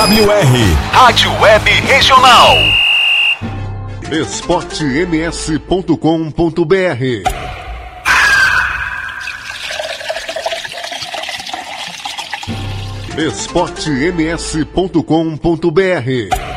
RWR, Rádio Web Regional. esportems.com.br esportems.com.br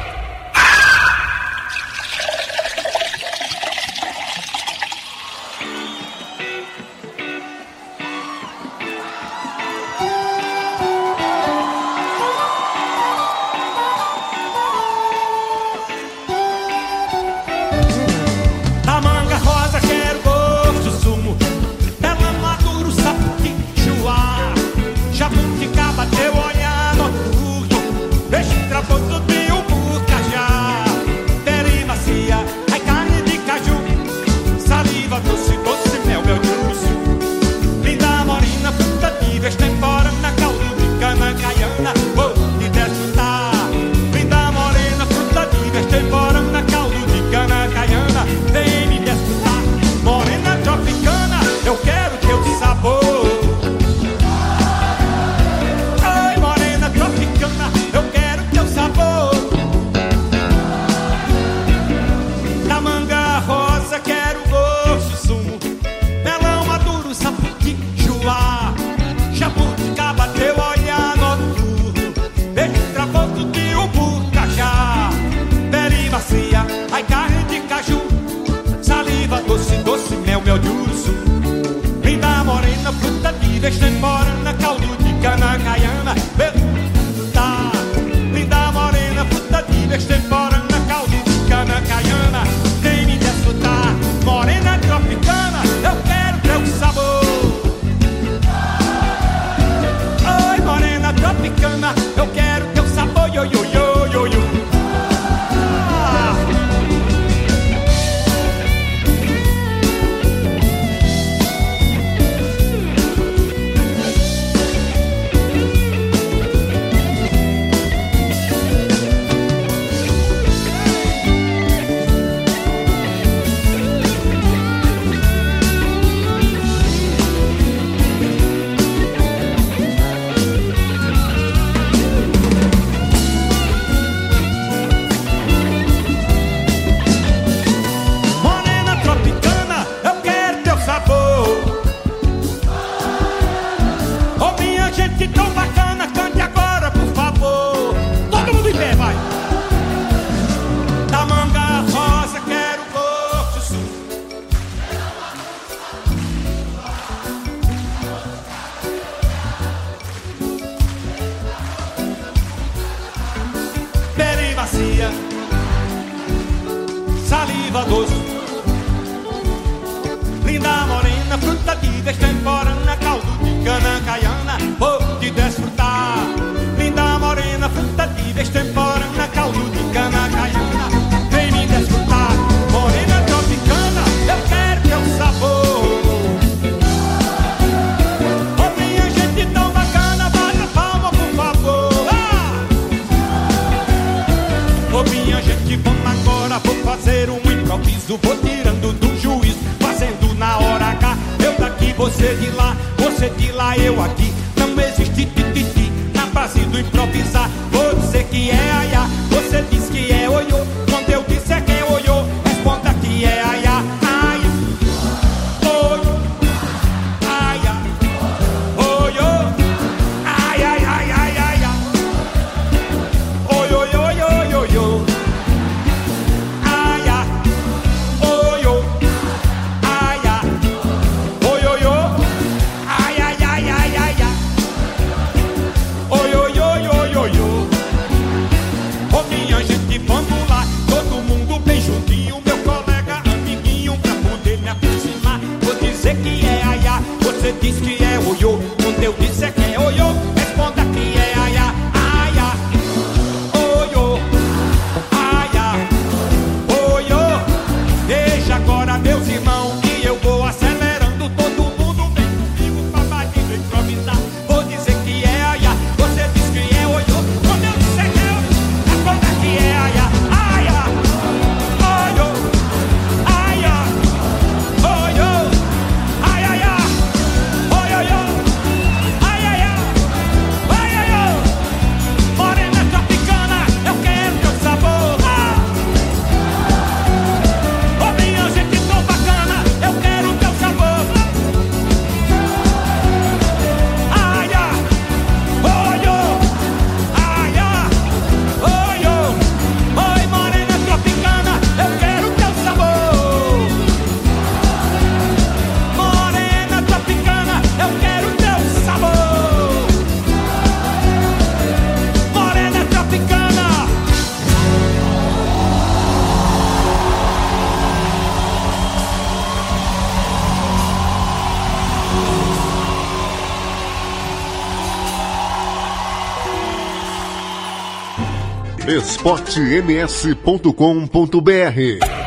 esportems.com.br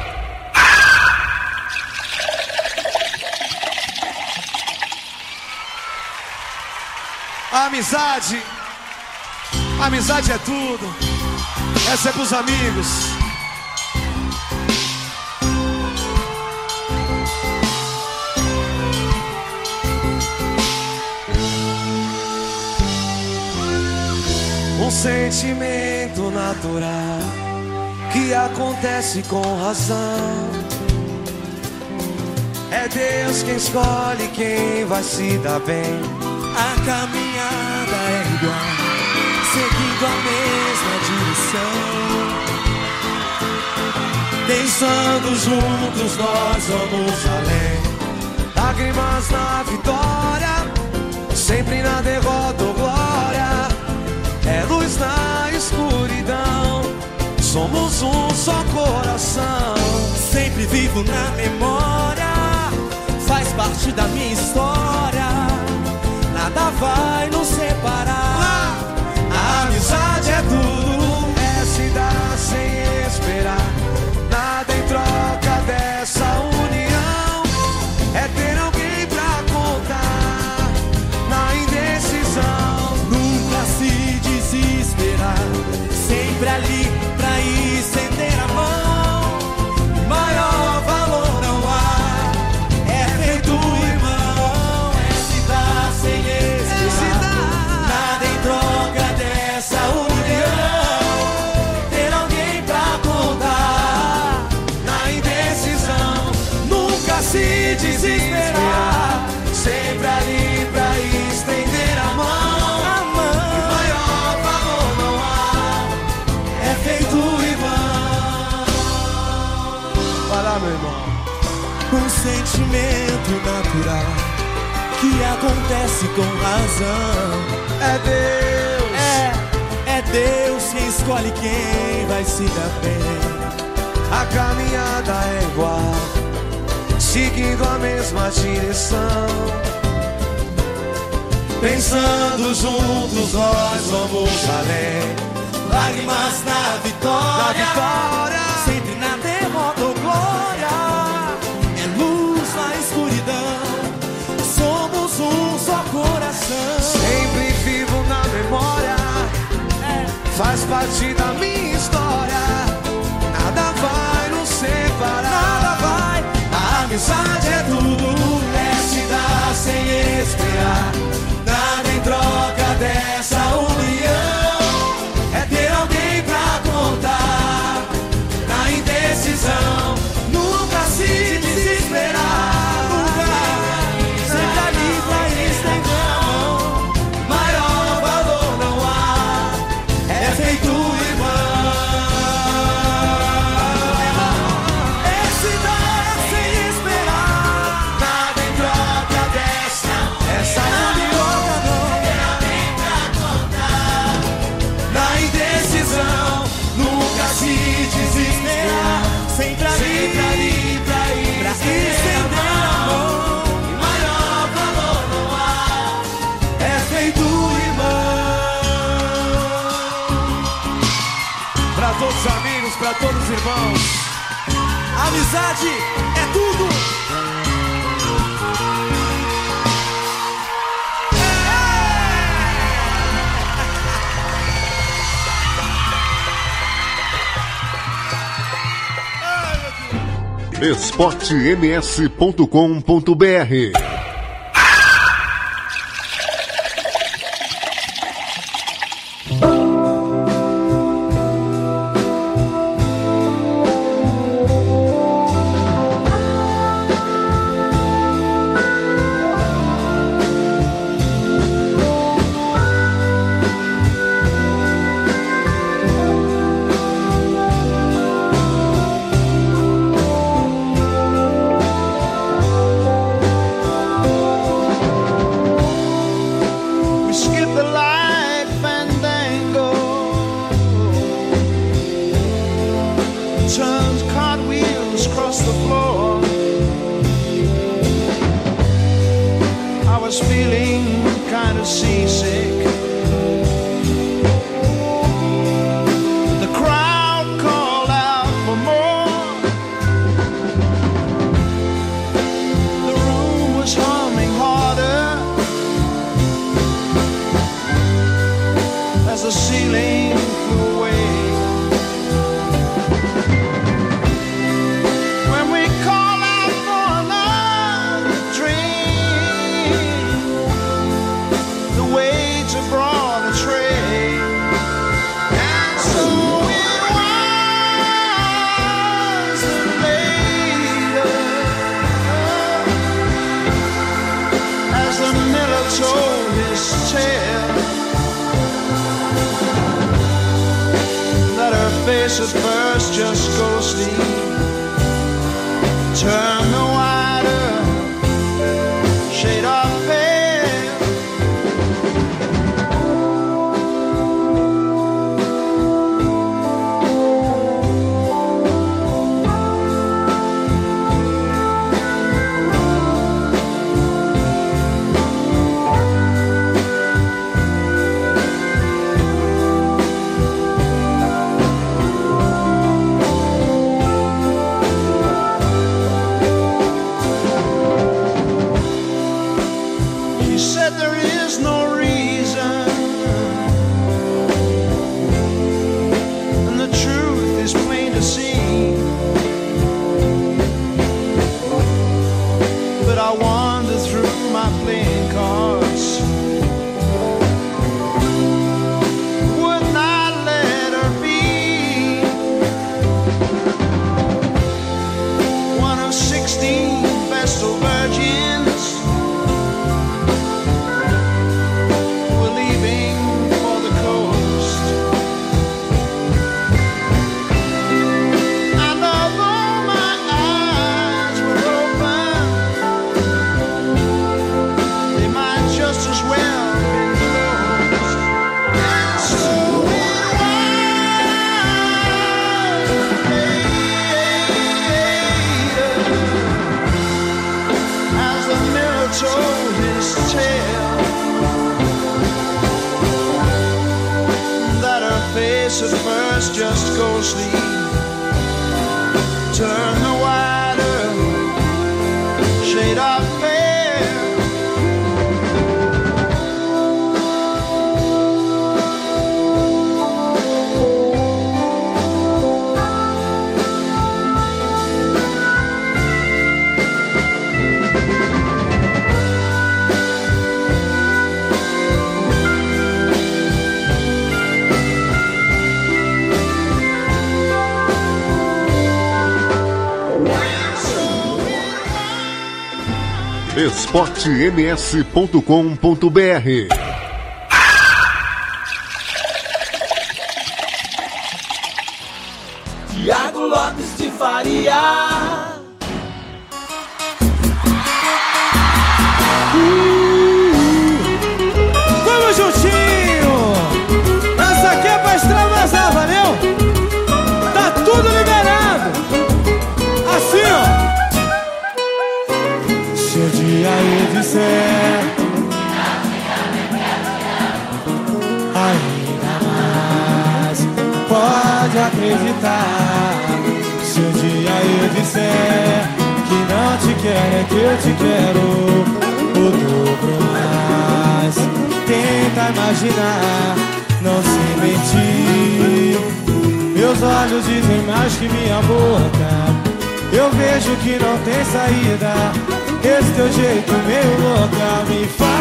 Amizade, amizade é tudo. Essa é pros amigos. Sentimento natural que acontece com razão. É Deus quem escolhe quem vai se dar bem. A caminhada é igual, seguindo a mesma direção. Pensando juntos nós vamos além. Lágrimas na vitória, sempre na derrota luz na escuridão, somos um só coração. Sempre vivo na memória, faz parte da minha história. Nada vai nos separar. A amizade é tudo, é se dar sem esperar. Sentimento natural que acontece com razão. É Deus. É, é Deus quem escolhe quem vai se dar bem. A caminhada é igual, seguindo a mesma direção. Pensando juntos, nós vamos além. Lágrimas na vitória, Na vitória. sempre faz parte da minha história. Nada vai nos separar. nada vai. A amizade é tudo, é se dar sem esperar. Todos os irmãos. Amizade é tudo. esportems.com.br esportems.com.br tem saída. Esse teu jeito meio louca é me faz.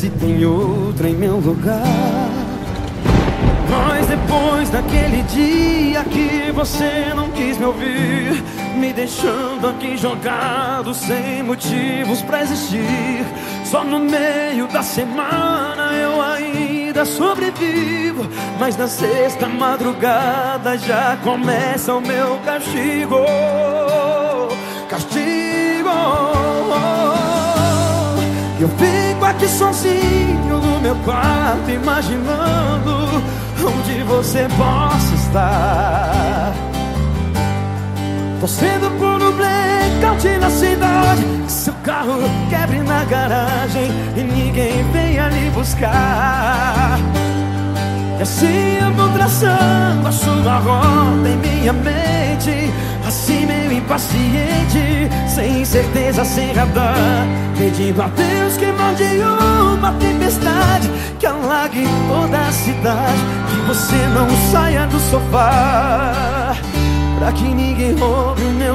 Se tem outra em meu lugar. Mas depois daquele dia que você não quis me ouvir, me deixando aqui jogado sem motivos pra existir. Só no meio da semana eu ainda sobrevivo, mas na sexta madrugada já começa o meu castigo. Eu fico aqui sozinho no meu quarto imaginando onde você possa estar. Torcendo por um blackout na cidade. Que Seu carro quebre na garagem E ninguém venha lhe buscar. E assim eu vou traçando a sua rota em minha mente impaciente Sem certeza, sem radar Pedindo a Deus que mande uma tempestade Que alague toda a cidade Que você não saia do sofá Pra que ninguém roube o meu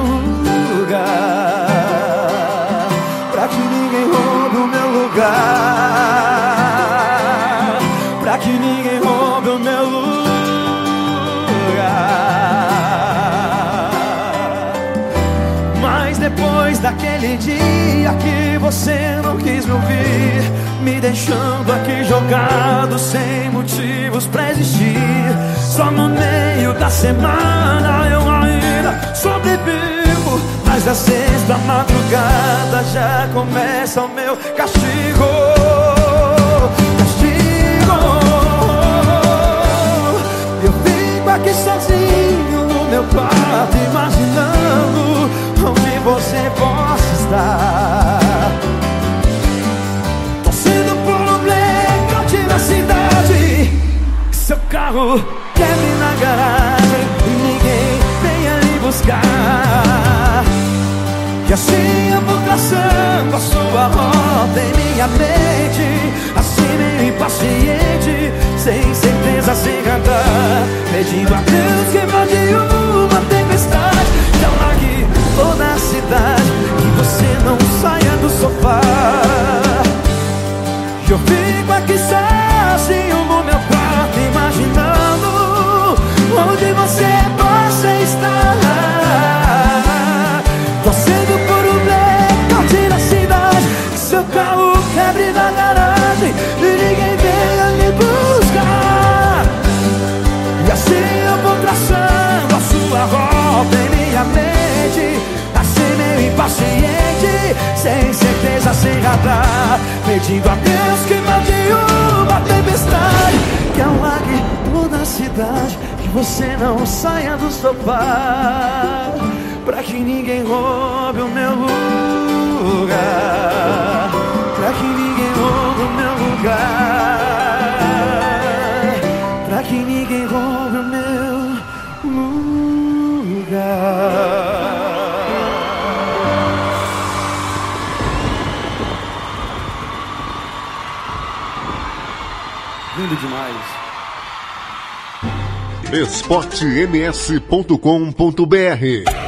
lugar. Pra que ninguém roube o meu lugar daquele dia que você não quis me ouvir Me deixando aqui jogado sem motivos pra existir. Só no meio da semana eu ainda sobrevivo Mas na sexta madrugada já começa o meu castigo. Castigo. Eu fico aqui sozinho no meu quarto Imaginando onde você possa estar. Torcendo por um blackout na cidade. Que Seu carro quebre na garagem E ninguém venha lhe buscar. E assim eu vou traçando a sua rota em minha mente. Assim meio impaciente Sem certeza, sem radar Pedindo a Deus que mande uma Que toda a cidade Que você não saia do sofá. Eu fico aqui sozinho no meu quarto Imaginando onde você possa estar Sem certeza, sem radar Pedindo a Deus que mande uma tempestade Que alague toda a cidade Que você não saia do sofá Pra que ninguém roube o meu lugar Lindo demais. esportems.com.br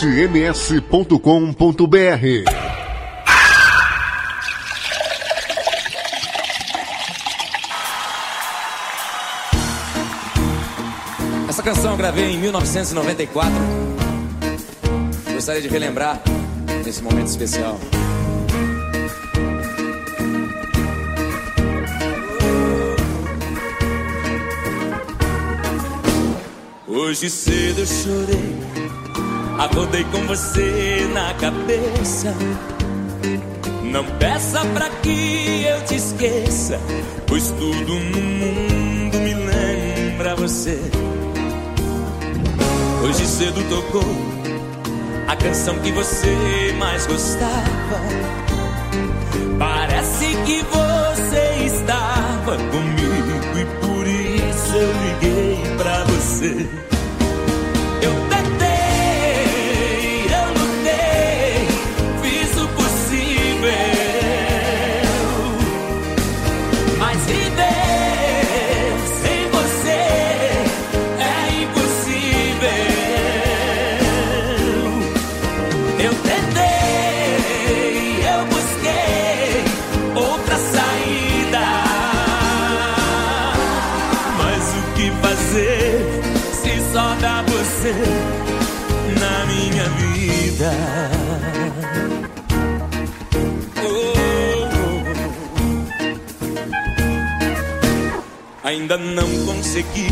sms.com.br. Essa canção eu gravei em 1994. Gostaria de relembrar nesse momento especial. Hoje cedo eu chorei Acordei com você na cabeça. Não peça pra que eu te esqueça, pois tudo no mundo me lembra você. Hoje cedo tocou a canção que você mais gostava. Parece que você estava comigo e por isso eu liguei pra você. Ainda não consegui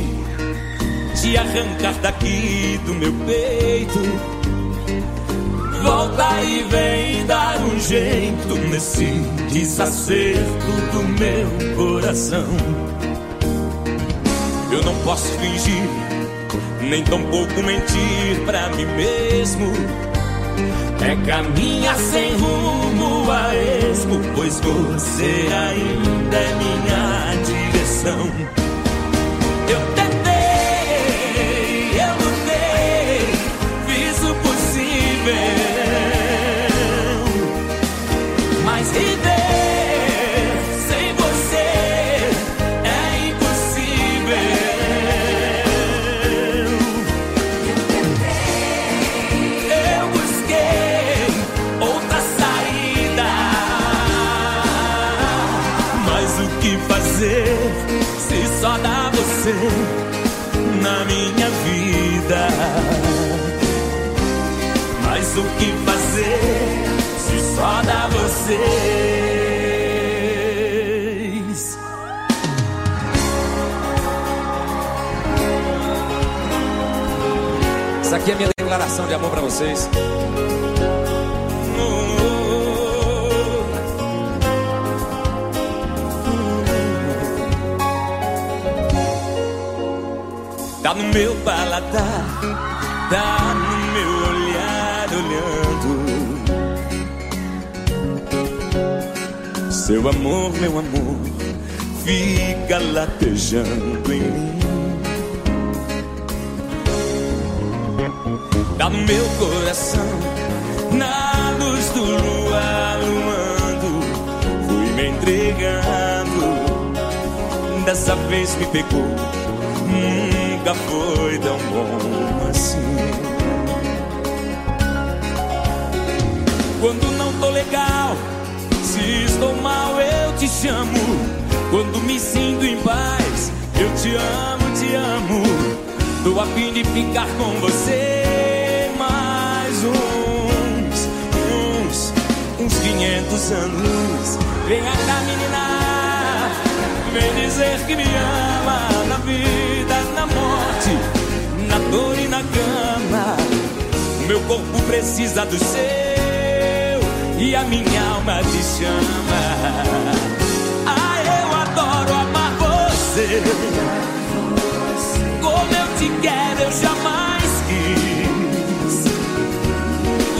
te arrancar daqui do meu peito. Volta e vem dar um jeito nesse desacerto do meu coração. Eu não posso fingir, nem tampouco mentir pra mim mesmo. É caminhar sem rumo a esmo, pois você ainda é minha direção. Você na minha vida? Mas o que fazer se só dá vocês? Essa aqui é a minha declaração de amor pra vocês. Tá no meu paladar, tá no meu olhar olhando. Seu amor, meu amor, fica latejando em mim. Tá no meu coração, na luz do luar luando, fui me entregando. Dessa vez me pegou, nunca foi tão bom assim. Quando não tô legal, se estou mal, eu te chamo. Quando me sinto em paz, eu te amo, te amo. Tô a fim de ficar com você mais uns, uns, uns 500 anos. Vem cá, menina, vem dizer que me ama na vida, na morte, na dor e na cama. Meu corpo precisa do seu e a minha alma te chama. Ah, eu adoro amar você. Como eu te quero, eu jamais quis.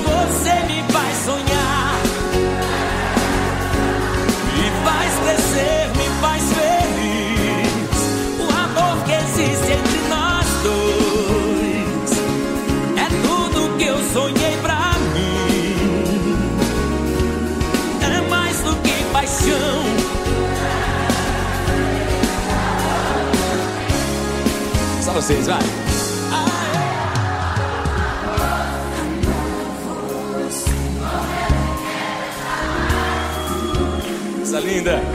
Você me faz sonhar, vocês, vai. Essa linda.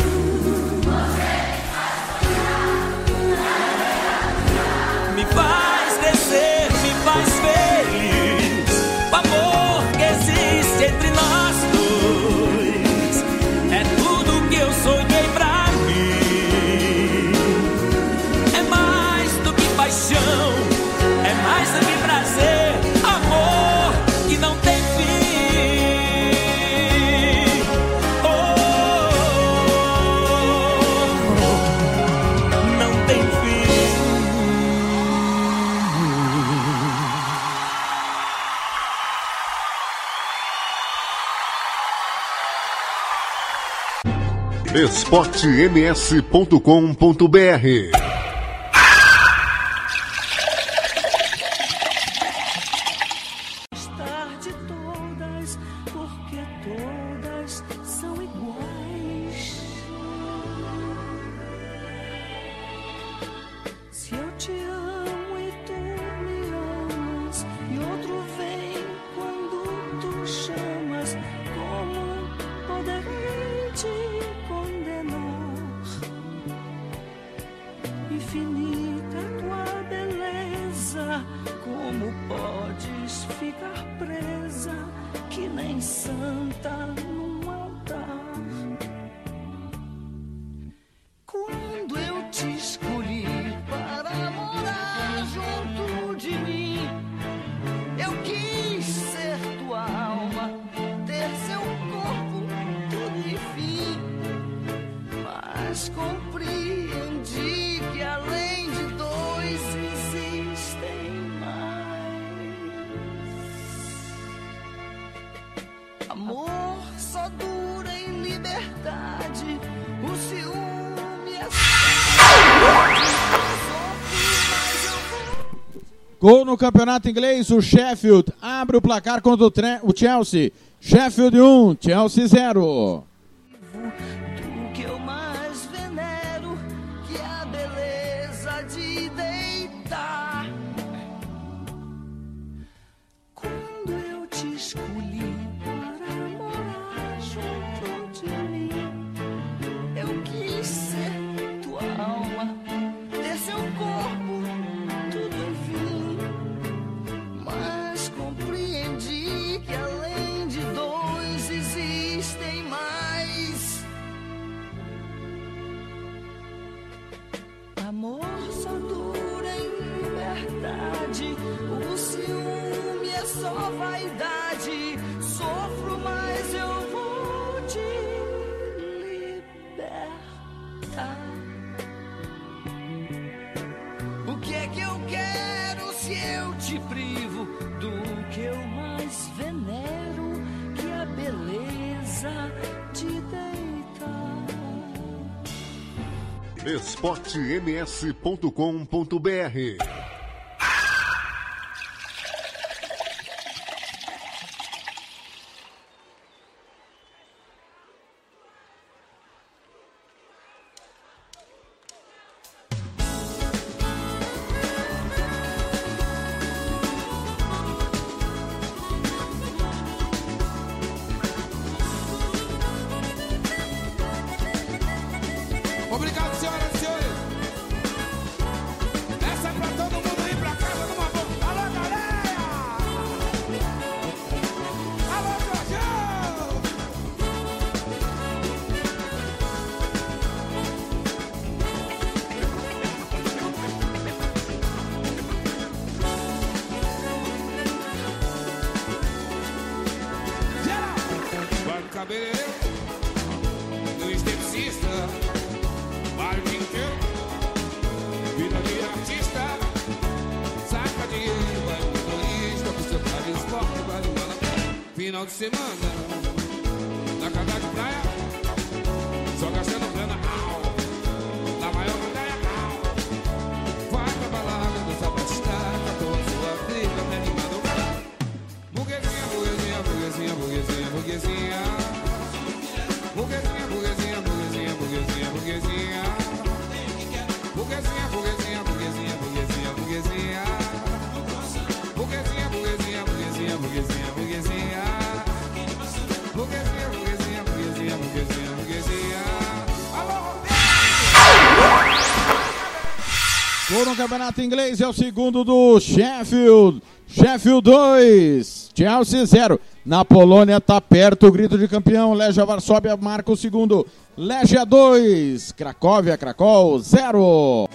esportems.com.br no campeonato inglês, o Sheffield abre o placar contra o, o Chelsea. Sheffield 1, Chelsea 0. sms.com.br no Campeonato Inglês é o segundo do Sheffield. Sheffield 2, Chelsea 0. Na Polônia tá perto o grito de campeão. Legia Varsóvia marca o segundo. Legia 2, Cracóvia, Cracol 0.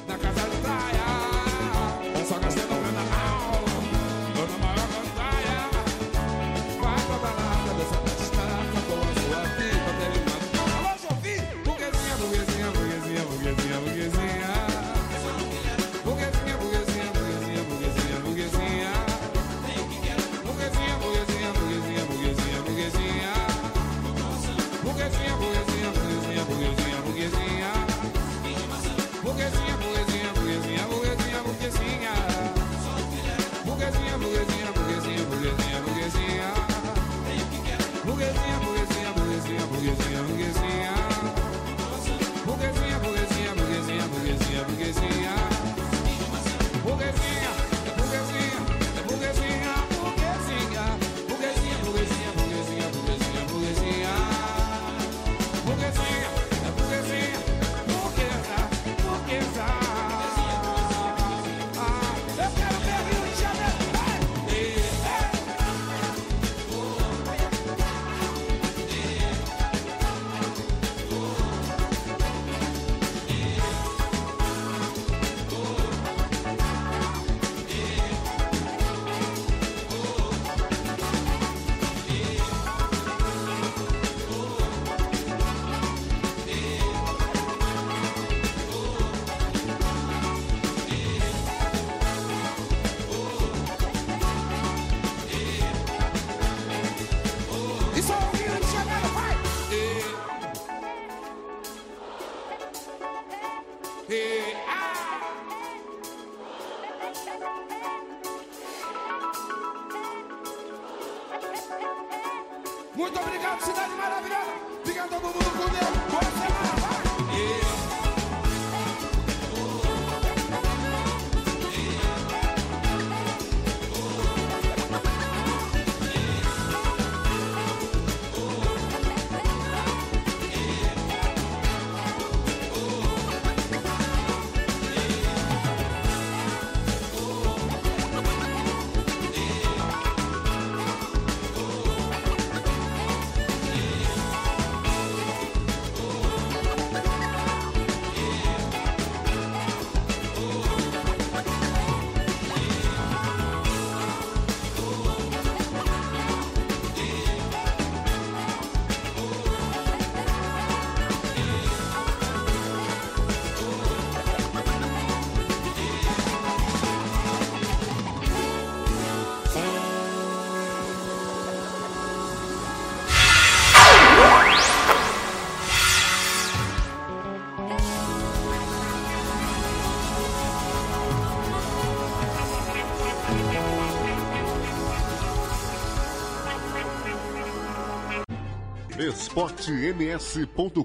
esportems.com.br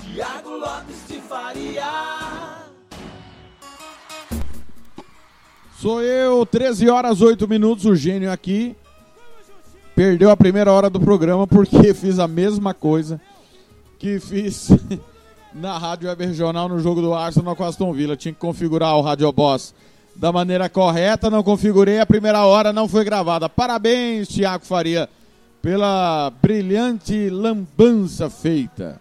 Tiago Lopes de Faria. Sou eu, 13 horas 8 minutos, o gênio aqui. Perdeu a primeira hora do programa porque fiz a mesma coisa que fiz na Rádio Web Regional no jogo do Arsenal com a Aston Villa. Tinha que configurar o Radio Boss da maneira correta, não configurei, a primeira hora não foi gravada. Parabéns, Tiago Faria, pela brilhante lambança feita.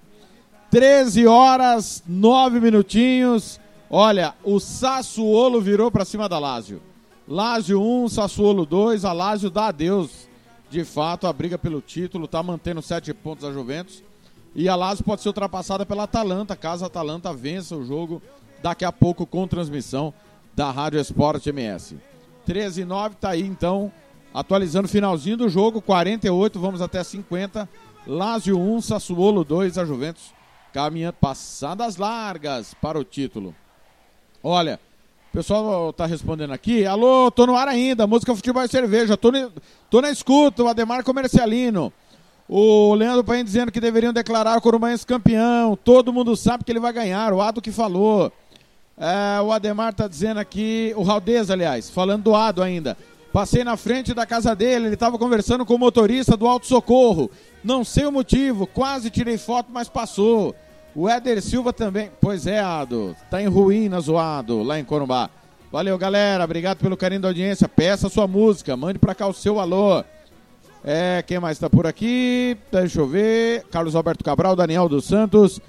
13 horas, 9 minutinhos. Olha, o Sassuolo virou para cima da Lazio. Lazio 1, Sassuolo 2. A Lazio dá adeus. De fato, a briga pelo título está mantendo 7 pontos a Juventus. E a Lazio pode ser ultrapassada pela Atalanta, caso a Atalanta vença o jogo daqui a pouco com transmissão da Rádio Esporte MS. 13 e 9 tá aí então, atualizando o finalzinho do jogo, 48, vamos até 50. Lazio 1, Sassuolo 2, a Juventus caminhando passadas largas para o título. Olha, o pessoal tá respondendo aqui. Alô, tô no ar ainda. Música, futebol e cerveja. Tô, ne, tô na escuta. O Ademar Comercialino. O Leandro Paim dizendo que deveriam declarar o Corumbaense campeão. Todo mundo sabe que ele vai ganhar. O Ado que falou. É, o Ademar tá dizendo aqui. O Raldez, aliás. Falando do Ado ainda. Passei na frente da casa dele. Ele estava conversando com o motorista do Alto Socorro. Não sei o motivo. Quase tirei foto, mas passou. O Éder Silva também. Pois é, Ado. Tá em ruínas o Ado, lá em Corumbá. Valeu, galera. Obrigado pelo carinho da audiência. Peça sua música. Mande pra cá o seu alô. É, quem mais tá por aqui? Deixa eu ver. Carlos Alberto Cabral, Daniel dos Santos,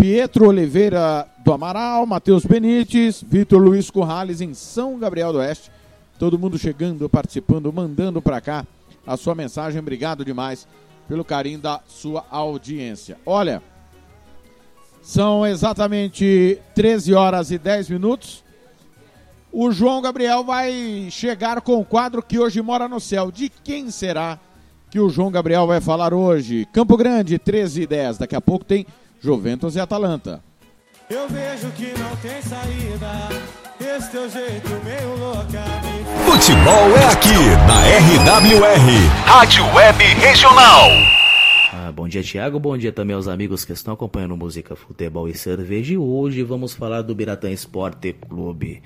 Pietro Oliveira do Amaral, Matheus Benites, Vitor Luiz Corrales em São Gabriel do Oeste. Todo mundo chegando, participando, mandando pra cá a sua mensagem. Obrigado demais pelo carinho da sua audiência. Olha, são exatamente 13 horas e 10 minutos. O João Gabriel vai chegar com o quadro que hoje mora no céu. De quem será que o João Gabriel vai falar hoje? Campo Grande, 13 e 10. Daqui a pouco tem Juventus e Atalanta. Eu vejo que não tem saída. Esse teu jeito meio louca me Futebol é aqui na RWR, Rádio Web Regional. Ah, bom dia, Thiago. Bom dia também aos amigos que estão acompanhando música, futebol e cerveja. E hoje vamos falar do Biratã Esporte Clube.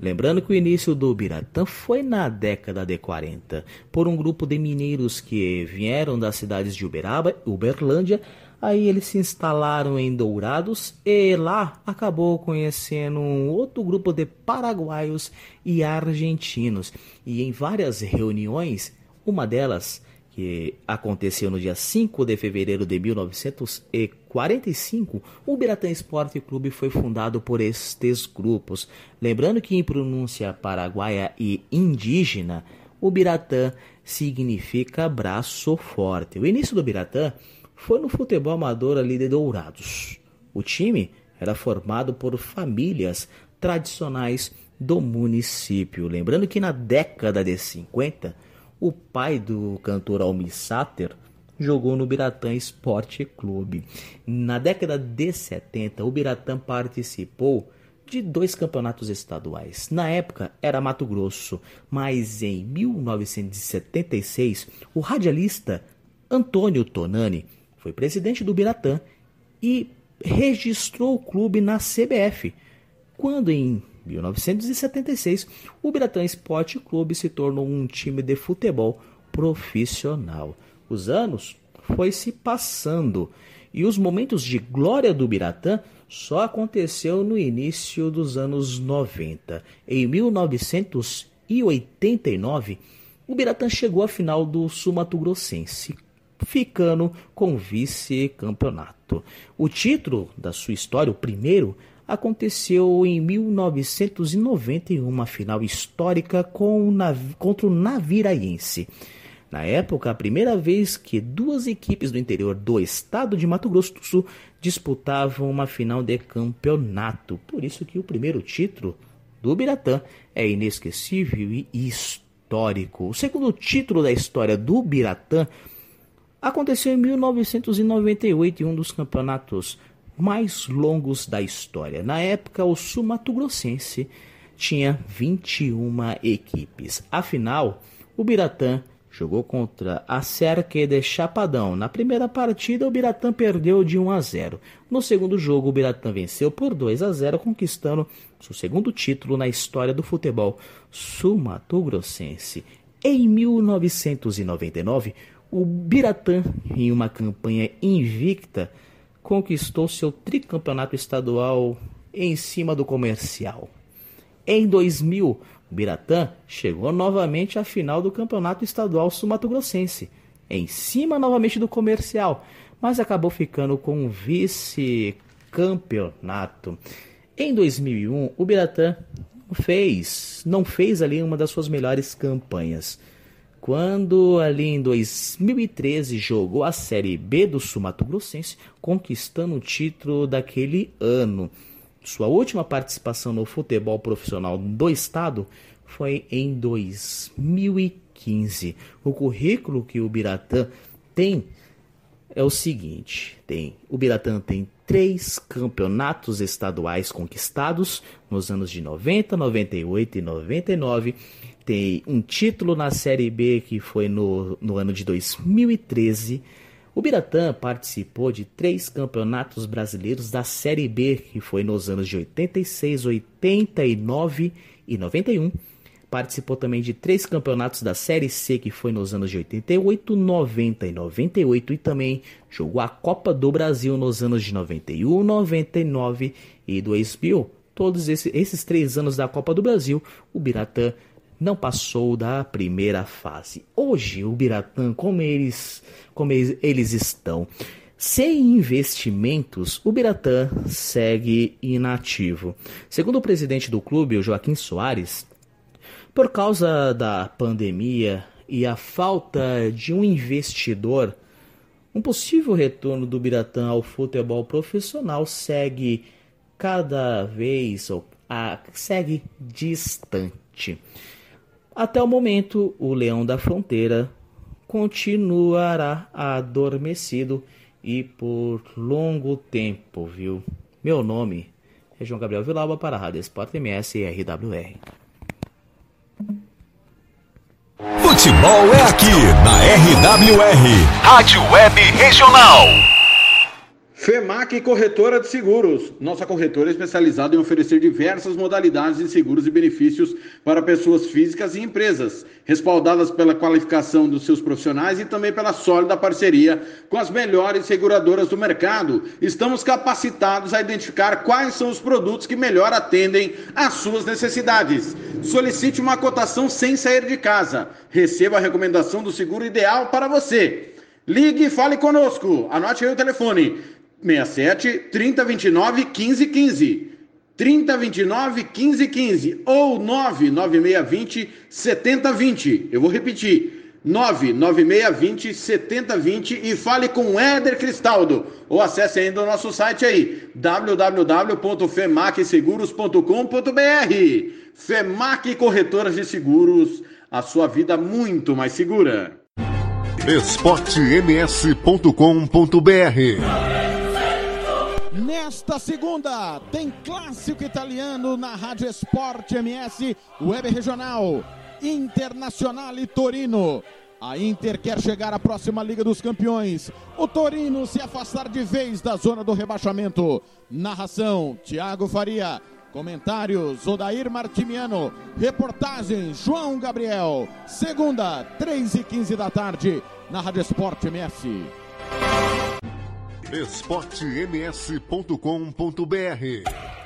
Lembrando que o início do Biratã foi na década de 40, por um grupo de mineiros que vieram das cidades de Uberaba, Uberlândia, aí eles se instalaram em Dourados e lá acabou conhecendo um outro grupo de paraguaios e argentinos. E em várias reuniões, uma delas que aconteceu no dia 5 de fevereiro de 1945, o Biratã Esporte Clube foi fundado por estes grupos. Lembrando que em pronúncia paraguaia e indígena, o Biratã significa braço forte. O início do Biratã foi no futebol amador ali de Dourados. O time era formado por famílias tradicionais do município. Lembrando que na década de 50, O pai do cantor Almir Sater jogou no Biratã Esporte Clube. Na década de 70, o Biratã participou de dois campeonatos estaduais. Na época era Mato Grosso, mas em 1976 o radialista Antônio Tonani foi presidente do Biratã e registrou o clube na CBF. Quando em 1976 o Biratã Esporte Clube se tornou um time de futebol profissional. Os anos foi se passando e os momentos de glória do Biratã só aconteceu no início dos anos 90. Em 1989, o Biratã chegou à final do Sumato Grossense, ficando com vice-campeonato. O título da sua história, o primeiro, aconteceu em 1991, uma final histórica com o contra o Naviraense. Na época, a primeira vez que duas equipes do interior do estado de Mato Grosso do Sul disputavam uma final de campeonato. Por isso que o primeiro título do Biratã é inesquecível e histórico. O segundo título da história do Biratã aconteceu em 1998 em um dos campeonatos mais longos da história. Na época, o Sul Mato Grossense tinha 21 equipes. Afinal, o Biratã Jogou contra a Cerque de Chapadão. Na primeira partida, o Biratã perdeu de 1 a 0. No segundo jogo, o Biratã venceu por 2 a 0, conquistando seu segundo título na história do futebol sul-mato-grossense. Em 1999, o Biratã, em uma campanha invicta, conquistou seu tricampeonato estadual em cima do comercial. Em 2000, o Biratã chegou novamente à final do Campeonato Estadual Sumato-Grossense, em cima novamente do comercial, mas acabou ficando com o vice-campeonato. Em 2001, o Biratã fez, não fez ali uma das suas melhores campanhas. Quando ali em 2013 jogou a Série B do Sumato Grossense, conquistando o título daquele ano. Sua última participação no futebol profissional do estado foi em 2015. O currículo que o Biratã tem é o seguinte: tem o Biratã tem três campeonatos estaduais conquistados nos anos de 90, 98 e 99. Tem um título na Série B que foi no, no ano de 2013 o Biratã participou de três campeonatos brasileiros da Série B, que foi nos anos de 86, 89 e 91. Participou também de três campeonatos da Série C, que foi nos anos de 88, 90 e 98. E também jogou a Copa do Brasil nos anos de 91, 99 e 2000. Todos esses, esses três anos da Copa do Brasil, o Biratã não passou da primeira fase. Hoje, o Biratã, como eles, como eles estão sem investimentos, o Biratã segue inativo. Segundo o presidente do clube, o Joaquim Soares, por causa da pandemia e a falta de um investidor, um possível retorno do Biratã ao futebol profissional segue cada vez ou a, segue distante. Até o momento, o leão da fronteira continuará adormecido e por longo tempo, viu? Meu nome é João Gabriel Vilauba para a Rádio Sport MS e RWR. Futebol é aqui na RWR, Rádio Web Regional. FEMAC Corretora de Seguros. Nossa corretora é especializada em oferecer diversas modalidades de seguros e benefícios para pessoas físicas e empresas, respaldadas pela qualificação dos seus profissionais e também pela sólida parceria com as melhores seguradoras do mercado. Estamos capacitados a identificar quais são os produtos que melhor atendem às suas necessidades. Solicite uma cotação sem sair de casa. Receba a recomendação do seguro ideal para você. Ligue e fale conosco. Anote aí o telefone 67 3029 1515. 3029 1515 ou 99620 7020. Eu vou repetir. 99620 7020 e fale com Éder Cristaldo ou acesse ainda o nosso site aí www.femacseguros.com.br Femac Corretoras de Seguros a sua vida muito mais segura. esportems.com.br Nesta segunda, tem clássico italiano na Rádio Esporte MS, Web Regional, Internacional e Torino. A Inter quer chegar à próxima Liga dos Campeões. O Torino se afastar de vez da zona do rebaixamento. Narração: Thiago Faria. Comentários: Odair Martimiano. Reportagem: João Gabriel. Segunda, 3 e 15 da tarde, na Rádio Esporte MS. esportems.com.br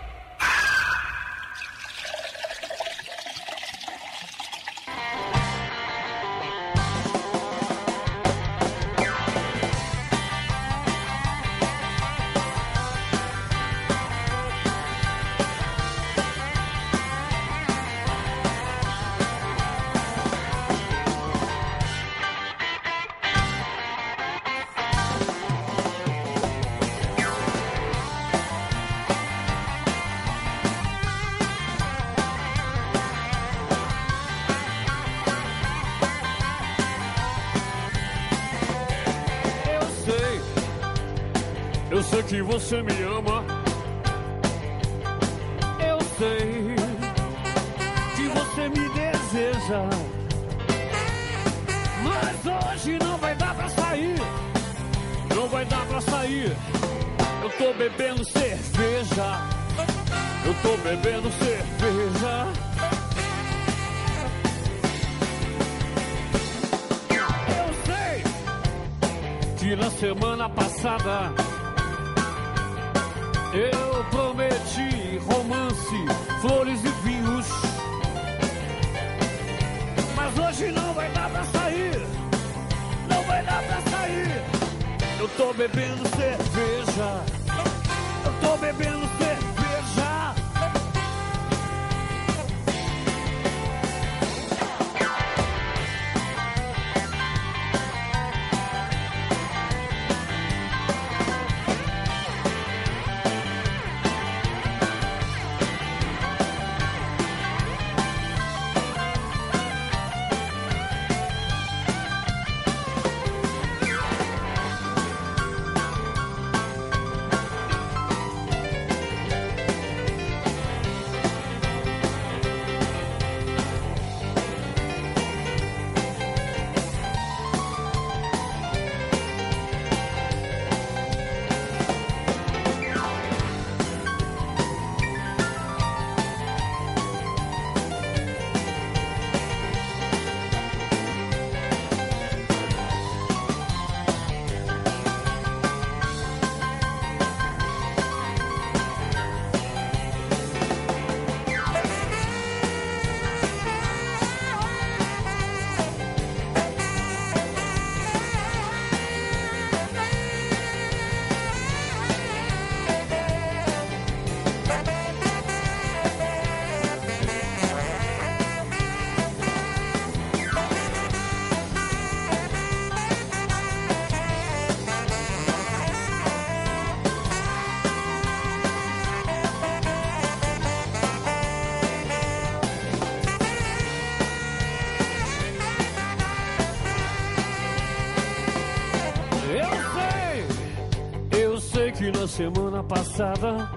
semana passada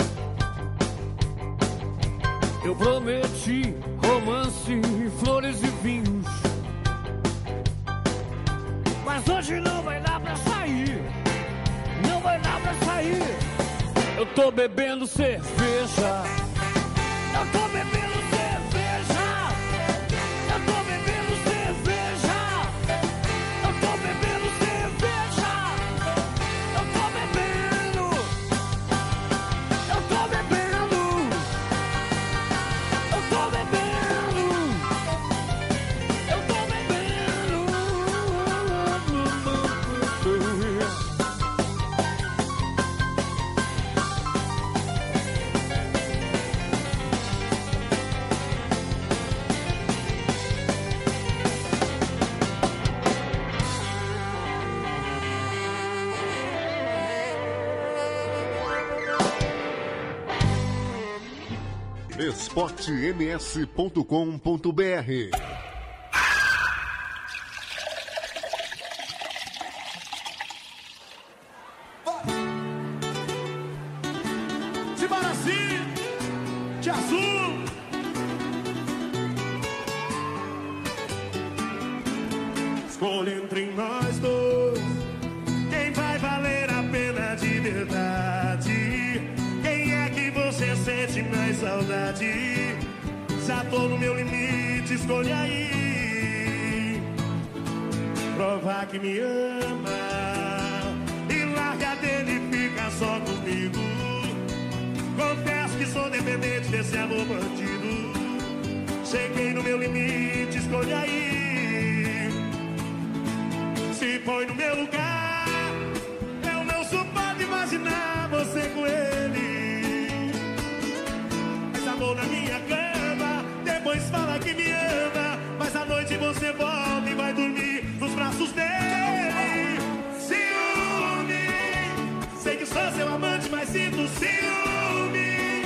eu prometi romance, flores e vinhos. Mas hoje não vai dar pra sair, não vai dar pra sair. Eu tô bebendo cerveja, sms.com.br. Simbora assim, de azul. Escolha entre nós dois quem vai valer a pena de verdade mais saudade? Já tô no meu limite, escolhe aí. Provar que me ama e larga dele fica só comigo. Confesso que sou dependente desse amor bandido. Cheguei no meu limite, escolhe aí. Se põe no meu lugar, eu não suporto imaginar você com ele. Amor na minha cama, depois fala que me ama. Mas à noite você volta e vai dormir nos braços dele. Ciúme, sei que sou seu amante, mas sinto ciúme.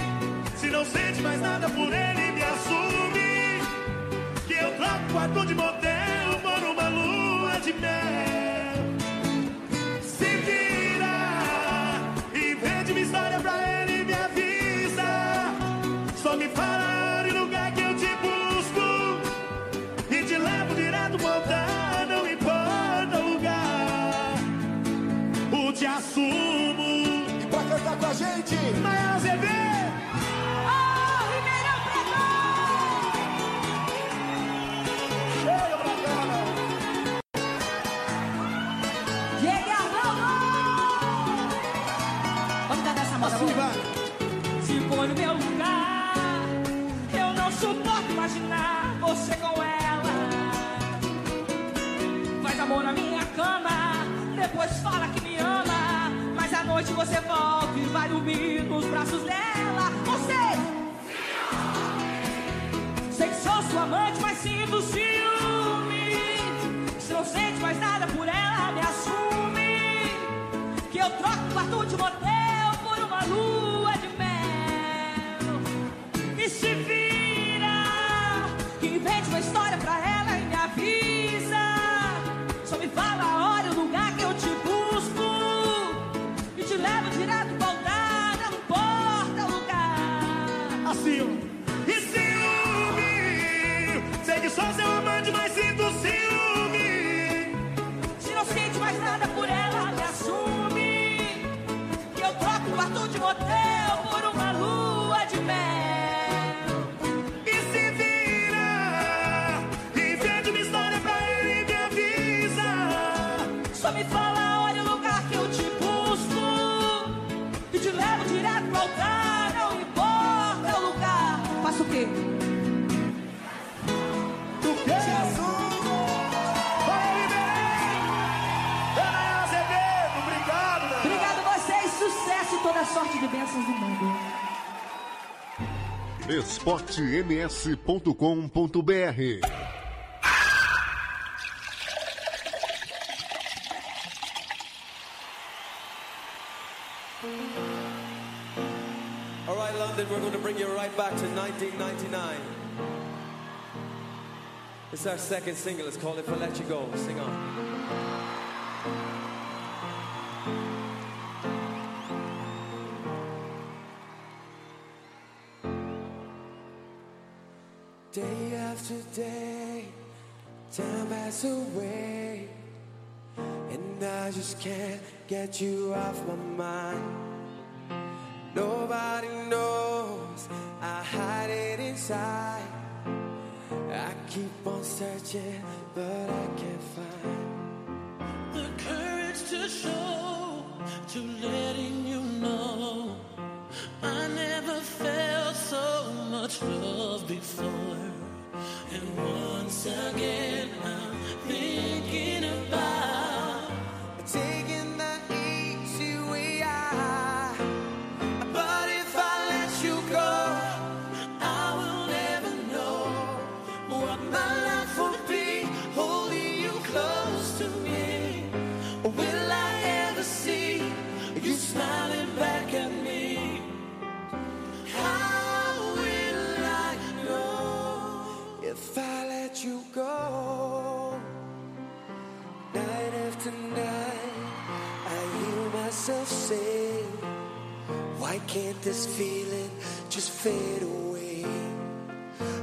Se não sente mais nada por ele, me assume. Que eu troco quarto de motel por uma lua de mel. Só me fala o lugar que eu te busco. E te levo direto pro altar, não importa o lugar. O te assumo. E pra cantar com a gente, Maior ZB. Suporto imaginar você com ela. Faz amor na minha cama, depois fala que me ama. Mas à noite você volta e vai dormir nos braços dela. Você! Sei que sou sua amante, mas sinto ciúme. Se não sente mais nada por ela, me assume. Que eu troco o quarto de motel por uma lua história pra ela e me avisa. Só me fala a hora e o lugar que eu te busco. E te levo direto pro altar, não importa o lugar. Assim, ó. E ciúme, sei que sou seu amante, mas sinto ciúme. Se não sente mais nada por ela, me assume. Que eu troco o quarto de motel por uma lua de mel. Toda sorte de bênçãos do mundo. esportems.com.br It's our second single. It's called If I Let You Go. Sing on. Day after day, time passes away, and I just can't get you off my mind. Nobody knows I hide it inside. I keep on searching, but I can't find the courage to show, to letting you know. I never felt so much love before. And once again, I'm thinking about say, Why can't this feeling just fade away?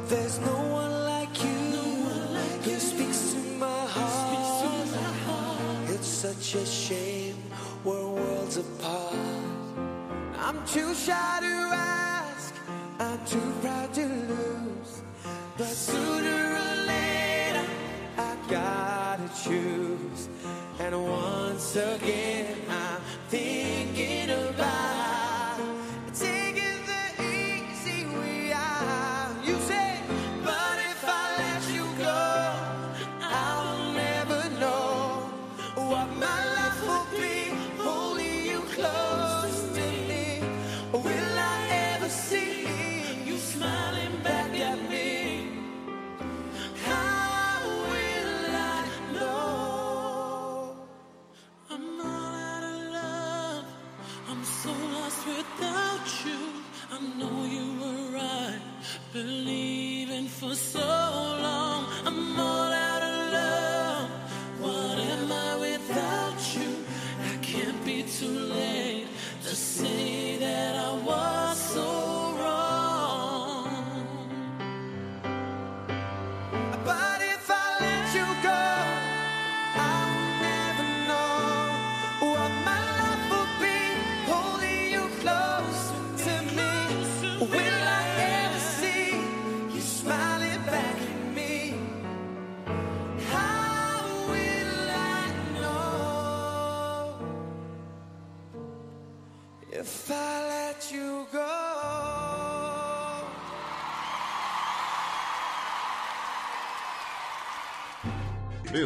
There's no one like you no one who speaks to my heart. It's such a shame we're worlds apart. I'm too shy to ask, I'm too proud to lose. But sooner or later, I gotta choose. And once again,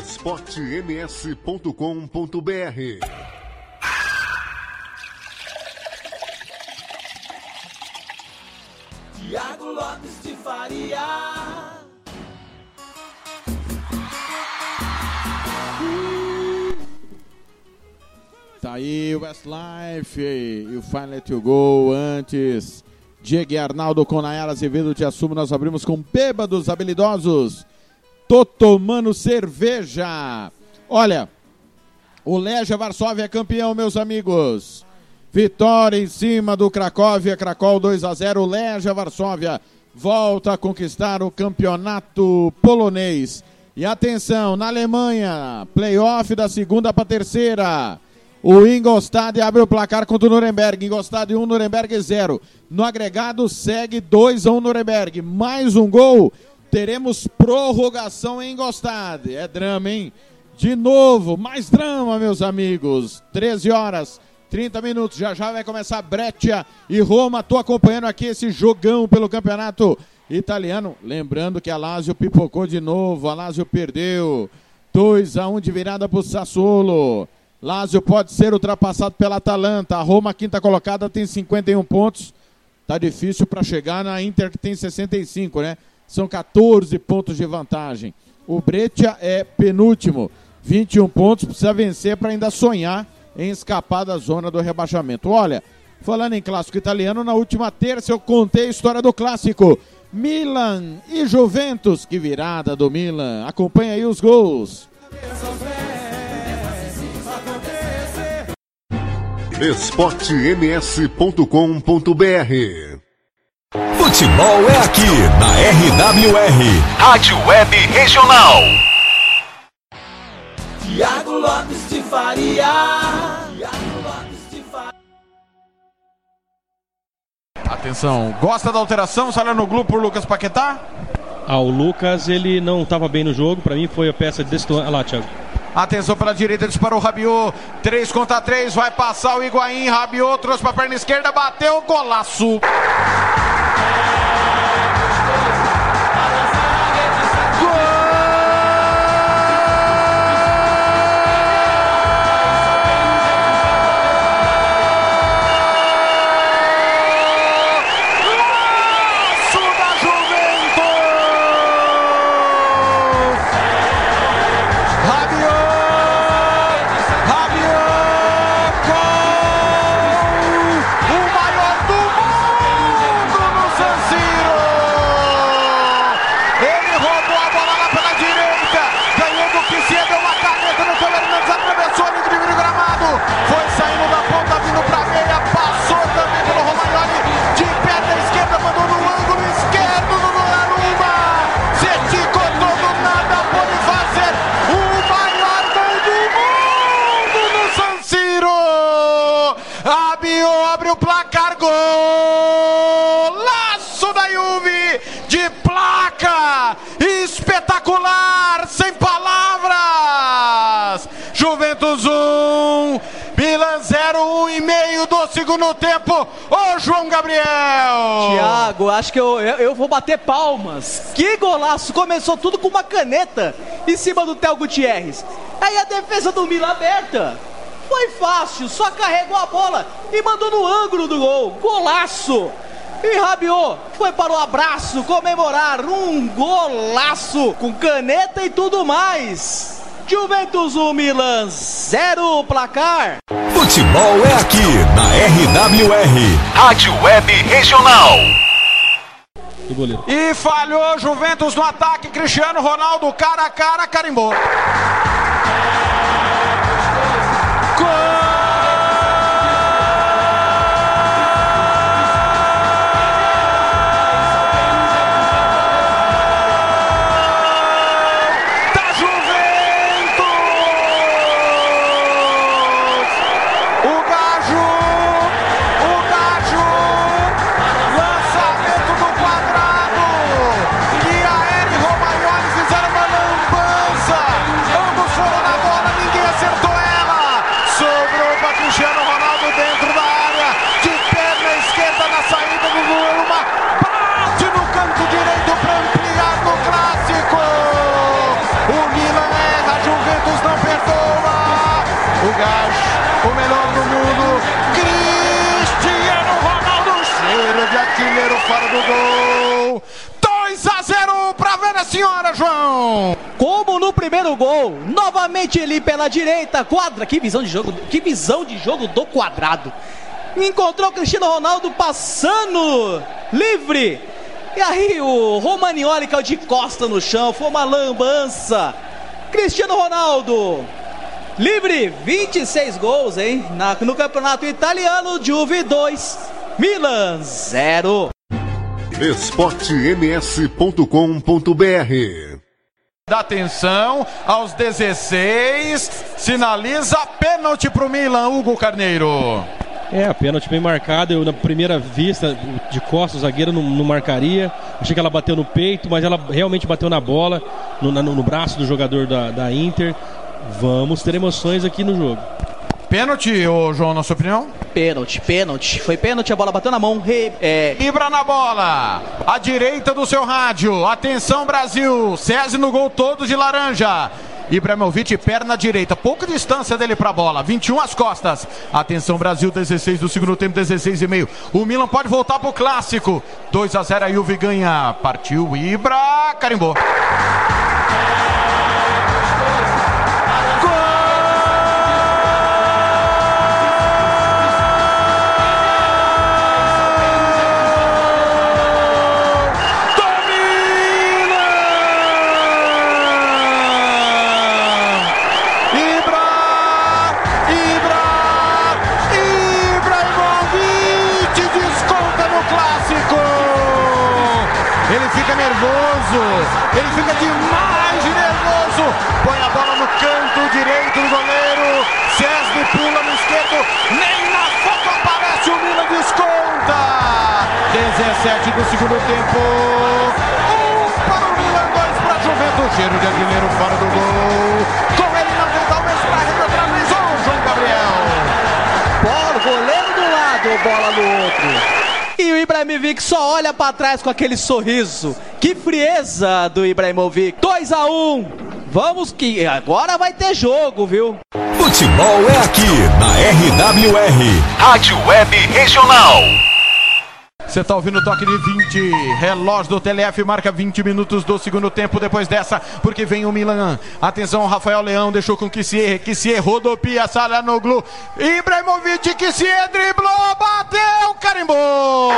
esportems.com.br Tiago Lopes de Faria. Tá aí o Westlife e o Fine Let You Go antes. Diego e Arnaldo com Nayara Azevedo te assumo. Nós abrimos com Bêbados Habilidosos. Tô tomando cerveja. Olha, o Legia Varsóvia é campeão, meus amigos. Vitória em cima do Cracóvia, Cracol 2 a 0. Legia Varsóvia volta a conquistar o campeonato polonês. E atenção, na Alemanha, playoff da segunda para terceira. O Ingolstadt abre o placar contra o Nuremberg. Ingolstadt 1, Nuremberg 0. No agregado, segue 2 a 1 Nuremberg. Mais um gol. Teremos prorrogação em Ingolstadt. É drama, hein? De novo, mais drama, meus amigos. 13 horas, 30 minutos. Já já vai começar Breccia e Roma. Tô acompanhando aqui esse jogão pelo campeonato italiano. Lembrando que a Lazio pipocou de novo. A Lazio perdeu. 2 a 1 de virada pro Sassuolo. Lazio pode ser ultrapassado pela Atalanta. A Roma, quinta colocada, tem 51 pontos. Tá difícil para chegar na Inter, que tem 65, né? São 14 pontos de vantagem. O Breccia é penúltimo, 21 pontos. Precisa vencer para ainda sonhar em escapar da zona do rebaixamento. Olha, falando em clássico italiano, na última terça eu contei a história do clássico. Milan e Juventus. Que virada do Milan. Acompanha aí os gols. esportems.com.br Futebol é aqui na RWR, Rádio Web Regional. Tiago Lopes de Faria. Tiago Lopes de Faria. Atenção, gosta da alteração? Saiu no Globo por Lucas Paquetá? Ah, o Lucas, ele não estava bem no jogo. Para mim foi a peça de destoante. Olha lá, Thiago. Atenção pela direita, disparou o Rabiot. 3 contra 3, vai passar o Higuaín. Rabiot trouxe para a perna esquerda, bateu, golaço. Segundo tempo. Ô João Gabriel! Thiago, acho que eu, eu, eu vou bater palmas. Que golaço! Começou tudo com uma caneta em cima do Theo Gutierrez. Aí a defesa do Milan aberta. Foi fácil, só carregou a bola e mandou no ângulo do gol. Golaço! E Rabiot foi para o abraço comemorar um golaço com caneta e tudo mais. Juventus 1, Milan 0 placar. Futebol é aqui na RWR, Rádio Web Regional. E falhou Juventus no ataque. Cristiano Ronaldo, cara a cara, carimbou. Primeiro gol, novamente ele pela direita, quadra, que visão de jogo, que visão de jogo do quadrado. Encontrou Cristiano Ronaldo passando livre. E aí o Romagnoli caiu de costa no chão, foi uma lambança. Cristiano Ronaldo, livre, 26 gols, hein? Na- no campeonato italiano, Juve 2, Milan 0. esportems.com.br Dá atenção aos 16. Sinaliza pênalti pro Milan, Hugo Carneiro. É, pênalti bem marcada. Eu, na primeira vista, de costas, o zagueiro não, não marcaria. Achei que ela bateu no peito, mas ela realmente bateu na bola, no, na- no braço do jogador da, da Inter. Vamos ter emoções aqui no jogo. Pênalti, ô João, na sua opinião? Pênalti, pênalti. Foi pênalti, a bola bateu na mão. Re, é, Ibra na bola, à direita do seu rádio. Atenção, Brasil. César no gol todo de laranja. Ibrahimovic, perna direita, pouca distância dele pra bola, 21 às costas. Atenção, Brasil, 16 do segundo tempo, 16 e meio. O Milan pode voltar pro clássico. 2 a 0 a Juve ganha. Partiu Ibra, carimbou. Do goleiro. Cesme pula no esquerdo, nem na foto aparece o Milan desconta. 17 do segundo tempo. Um para o Milan, dois para a Juventus. Cheiro de artilheiro fora do gol. Com ele não tem talvez para vez. Ô, João Gabriel. bola, goleiro do lado, bola no outro. E o Ibrahimovic só olha pra trás com aquele sorriso. Que frieza do Ibrahimovic. 2 a 1 Vamos que agora vai ter jogo, viu? Futebol é aqui na RWR, Rádio Web Regional. Você tá ouvindo o toque de 20, relógio do TLF marca 20 minutos do segundo tempo depois dessa, porque vem o Milan. Atenção, Rafael Leão deixou com que se erre, que se rodopia, Saranoglu, Ibrahimovic, que se driblou, bateu, carimbou!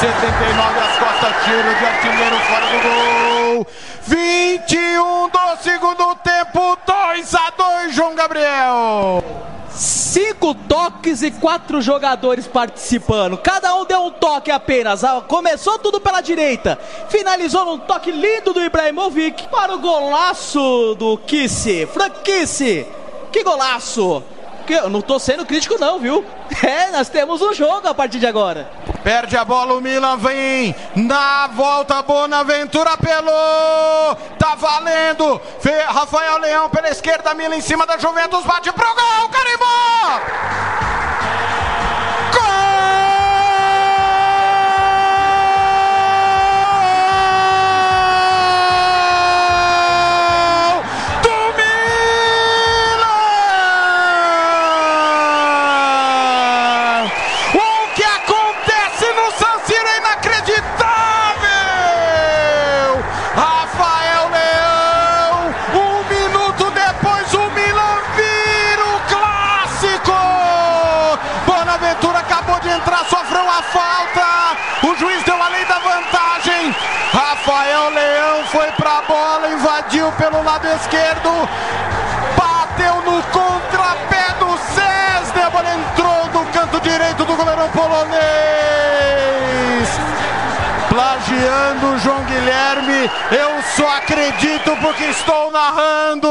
79 as costas, tiro de artilheiro fora do gol. 21 do segundo tempo, 2 a 2 João Gabriel. Cinco toques e quatro jogadores participando. Cada um deu um toque apenas. Ah, Começou tudo pela direita. Finalizou num toque lindo do Ibrahimovic para o golaço do Kissi. Frank Kissi. Que golaço. Eu não tô sendo crítico não, viu? É, nós temos um jogo a partir de agora. Perde a bola, o Milan vem na volta, Bonaventura pelou, tá valendo, Rafael Leão pela esquerda, Milan em cima da Juventus, bate pro gol, carimbou! A falta, o juiz deu a lei da vantagem. Rafael Leão foi pra bola, invadiu pelo lado esquerdo, bateu no contrapé do César, a bola entrou no canto direito do goleirão polonês. Plagiando o João Guilherme, eu só acredito porque estou narrando.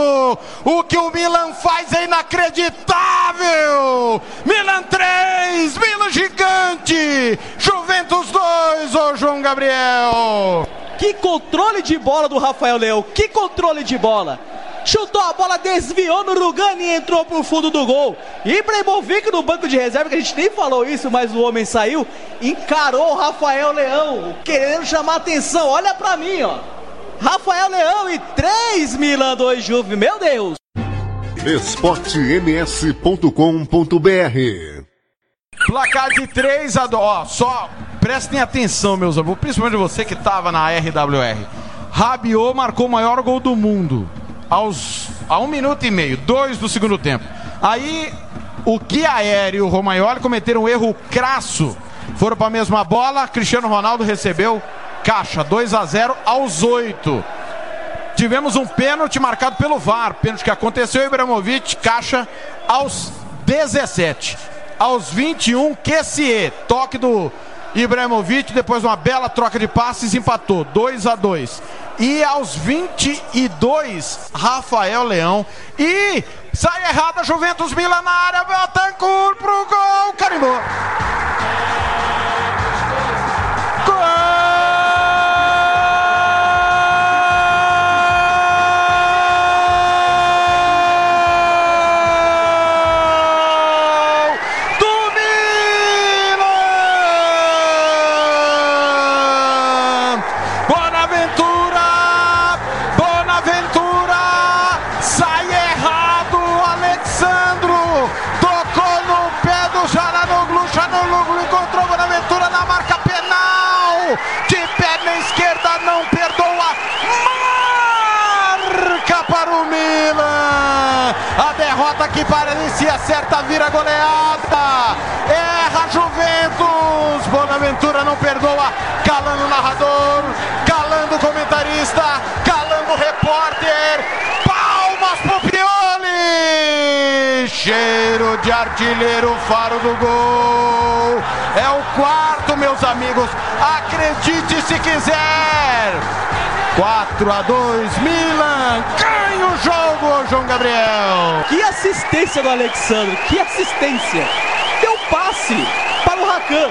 O que o Milan faz é inacreditável. Milan 3, Milan gigante. Juventus 2, ô João Gabriel. Que controle de bola do Rafael Leão. Que controle de bola. Chutou a bola, desviou no Rugani e entrou pro fundo do gol. Ibrahimovic no banco de reserva, que a gente nem falou isso, mas o homem saiu, encarou o Rafael Leão, querendo chamar atenção. Olha pra mim, ó. Rafael Leão e 3 Milan 2 Juve, meu Deus. esportems.com.br Placar de 3 a 2. Ó, só prestem atenção, meus amigos, principalmente você que estava na RWR. Rabiot marcou o maior gol do mundo aos a um minuto e meio, dois do segundo tempo. Aí o Guia Aéreo e o Romagnoli cometeram um erro crasso. Foram para a mesma bola, Cristiano Ronaldo recebeu caixa 2 a 0 aos 8. Tivemos um pênalti marcado pelo VAR, pênalti que aconteceu, Ibrahimovic, caixa aos 17. Aos 21, Kessie, toque do Ibrahimovic, depois de uma bela troca de passes, empatou 2 a 2. E aos 22, Rafael Leão. E sai errada, Juventus Milan na área, Betancourt pro gol, carimbou. Derrota que parecia certa vira goleada! Erra Juventus! Bonaventura não perdoa, calando o narrador, calando o comentarista, calando o repórter. Palmas pro Pioli! Cheiro de artilheiro, faro do gol. É o quarto, meus amigos. Acredite se quiser. 4 a 2 Milan ganha o jogo, João Gabriel. Que assistência do Alexandre, que assistência! Deu passe para o Rakan,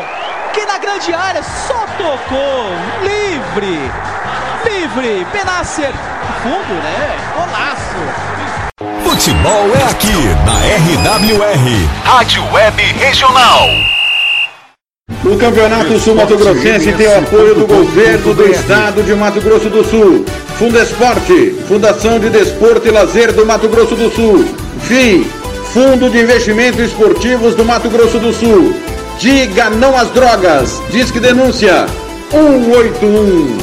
que na grande área só tocou, livre, livre, Benasser, fundo, né? Golaço! Futebol é aqui na RWR, Rádio Web Regional. O Campeonato Sul Mato Grossense tem o apoio do governo do estado de Mato Grosso do Sul. Fundo Esporte, Fundação de Desporto e Lazer do Mato Grosso do Sul. FII, Fundo de Investimentos Esportivos do Mato Grosso do Sul. Diga não às drogas. Disque denúncia 181.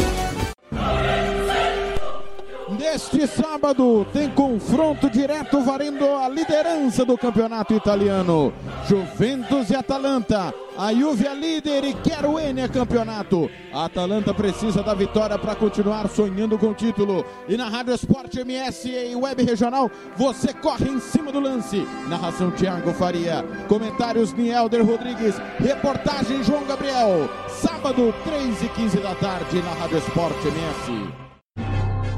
Neste sábado tem confronto direto valendo a liderança do campeonato italiano. Juventus e Atalanta. A Juve é líder e quer o N é campeonato. A Atalanta precisa da vitória para continuar sonhando com o título. E na Rádio Esporte MS e Web Regional, você corre em cima do lance. Narração Thiago Faria. Comentários Nielder Rodrigues. Reportagem João Gabriel. Sábado, 3 e 15 da tarde na Rádio Esporte MS.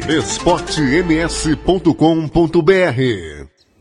esportems.com.br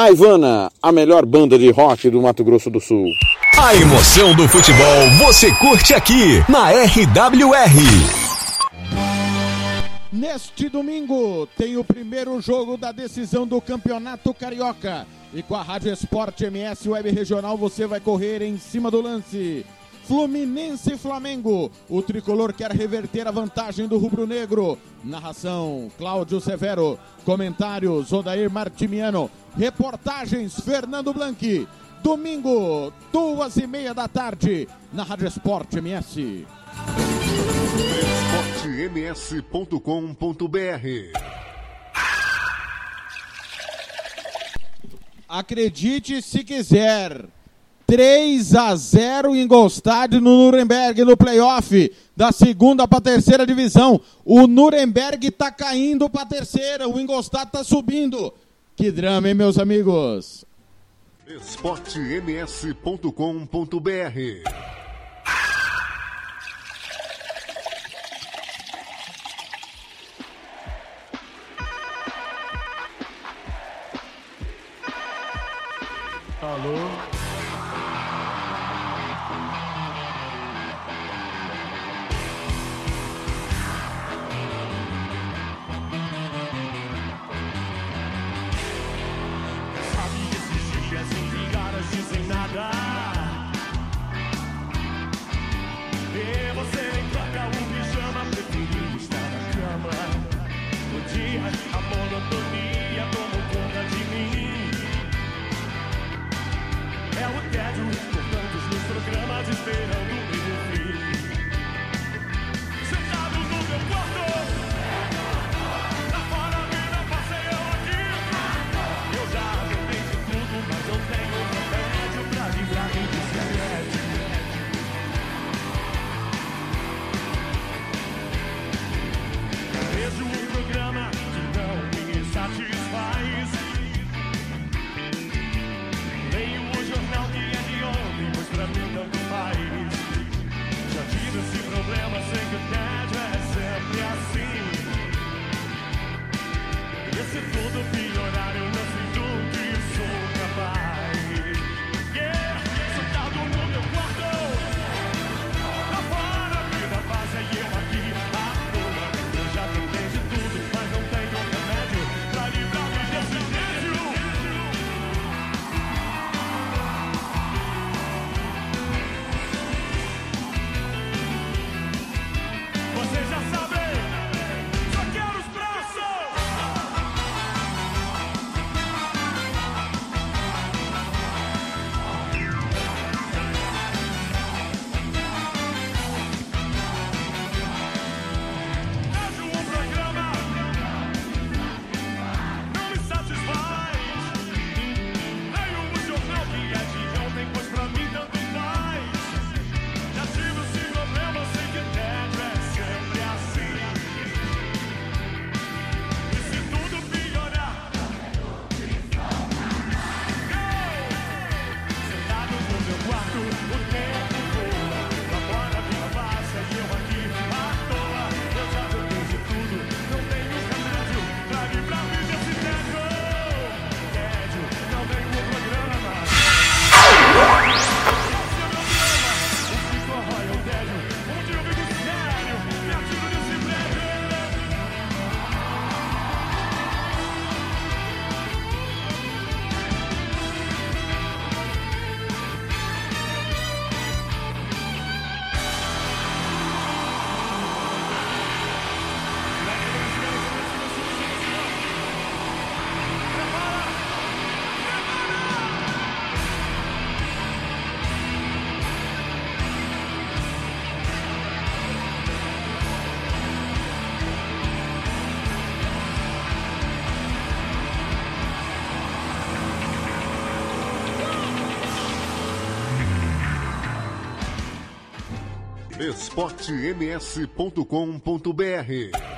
A Ivana, a melhor banda de rock do Mato Grosso do Sul. A emoção do futebol você curte aqui na RWR. Neste domingo tem o primeiro jogo da decisão do Campeonato Carioca. E com a Rádio Esporte MS Web Regional você vai correr em cima do lance. Fluminense e Flamengo. O tricolor quer reverter a vantagem do rubro-negro. Narração: Cláudio Severo. Comentários: Odair Martimiano. Reportagens: Fernando Blanqui. Domingo, duas e meia da tarde, na Rádio Esporte MS. esportems.com.br Acredite se quiser. 3 a 0 em Golstad no Nuremberg no playoff da segunda para a terceira divisão. O Nuremberg está caindo para a terceira, o Ingolstadt está subindo. Que drama, hein, meus amigos? esportems.com.br Alô? esportems.com.br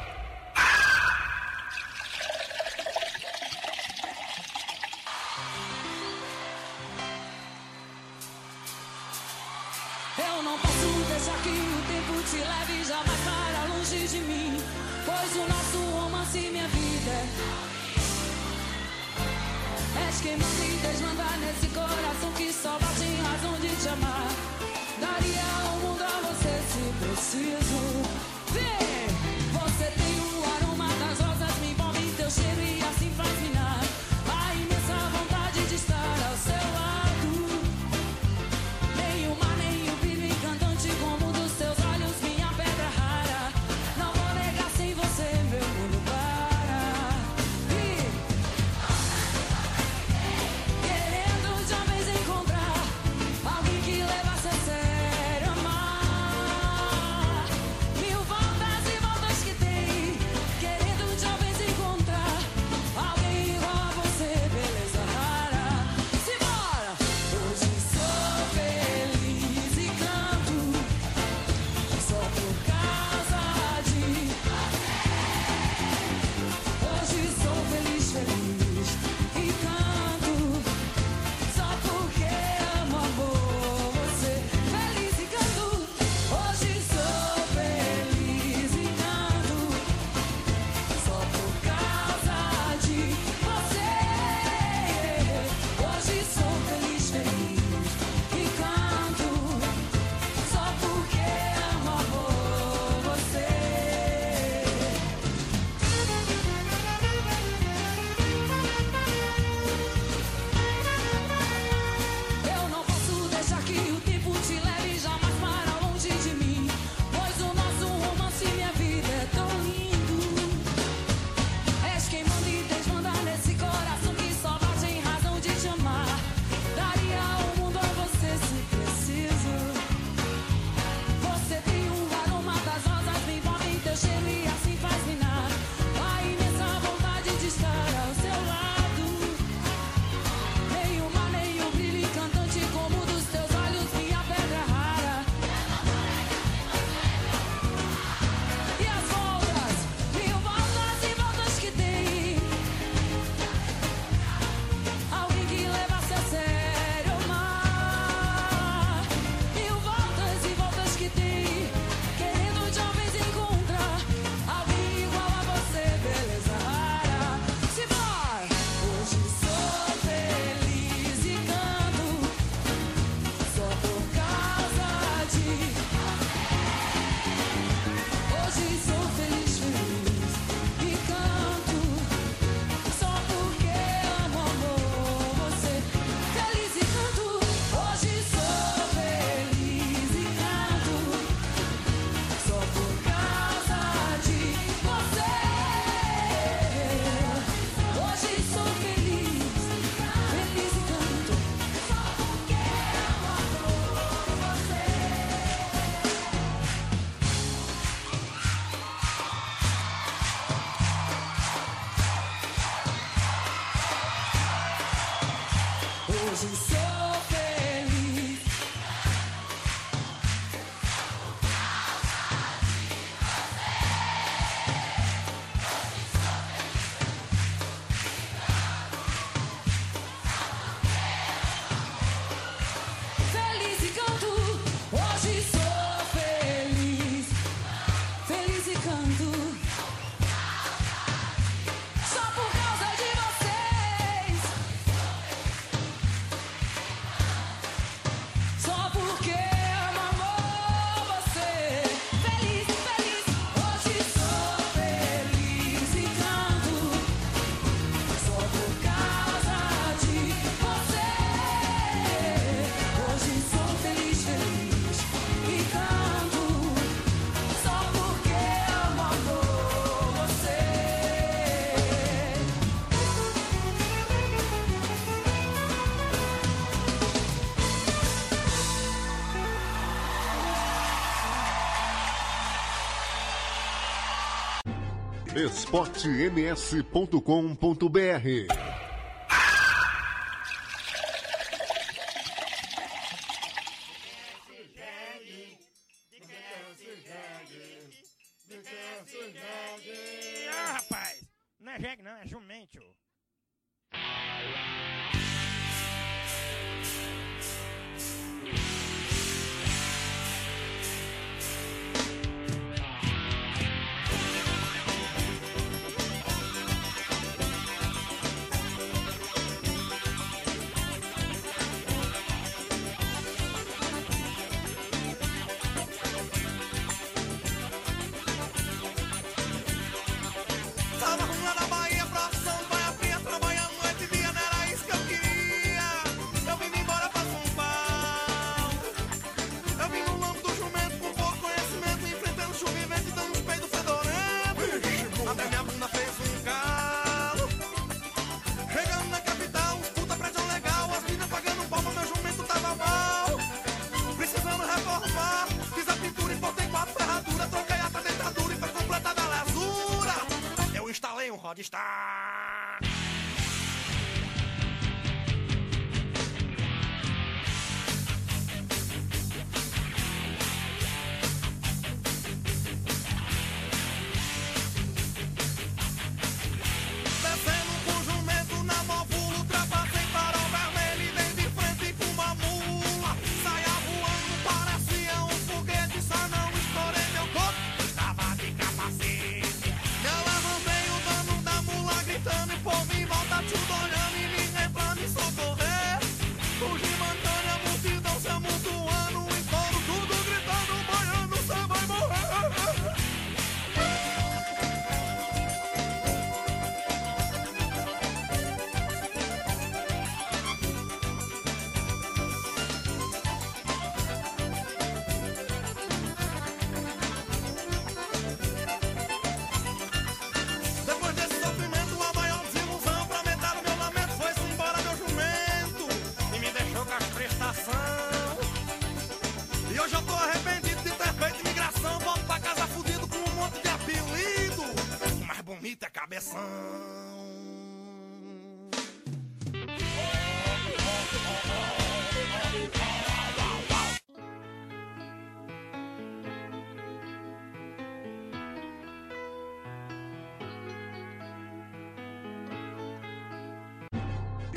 esportems.com.br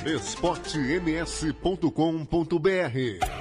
esportems.com.br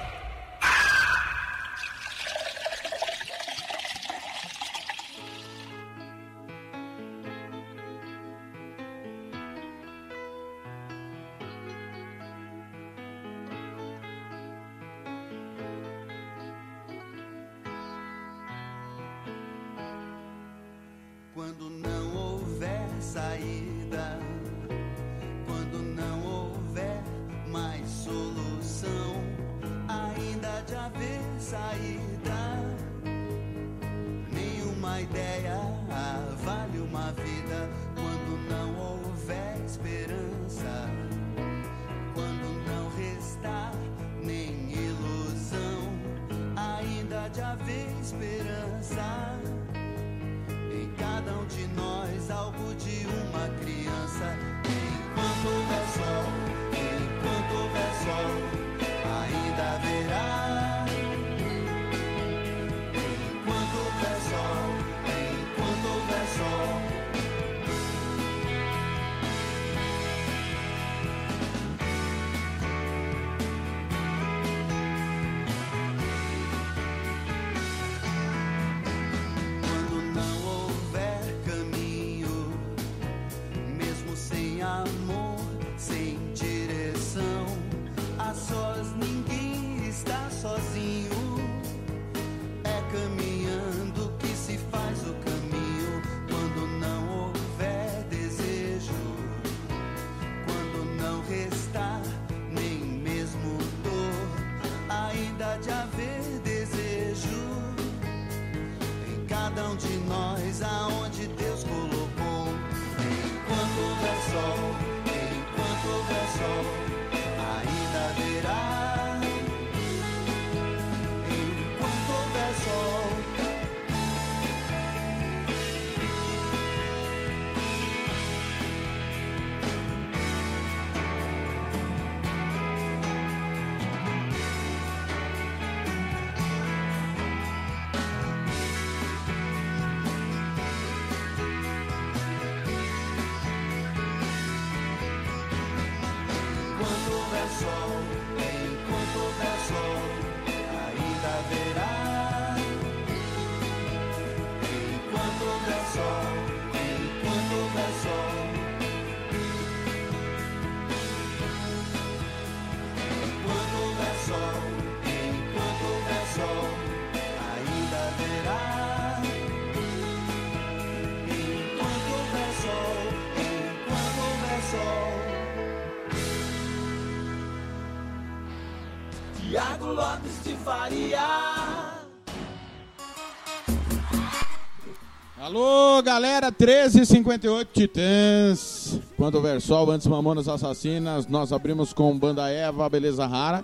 13h58 Titãs. Quando houver sol, antes Mamonas Assassinas, nós abrimos com Banda Eva, Beleza Rara.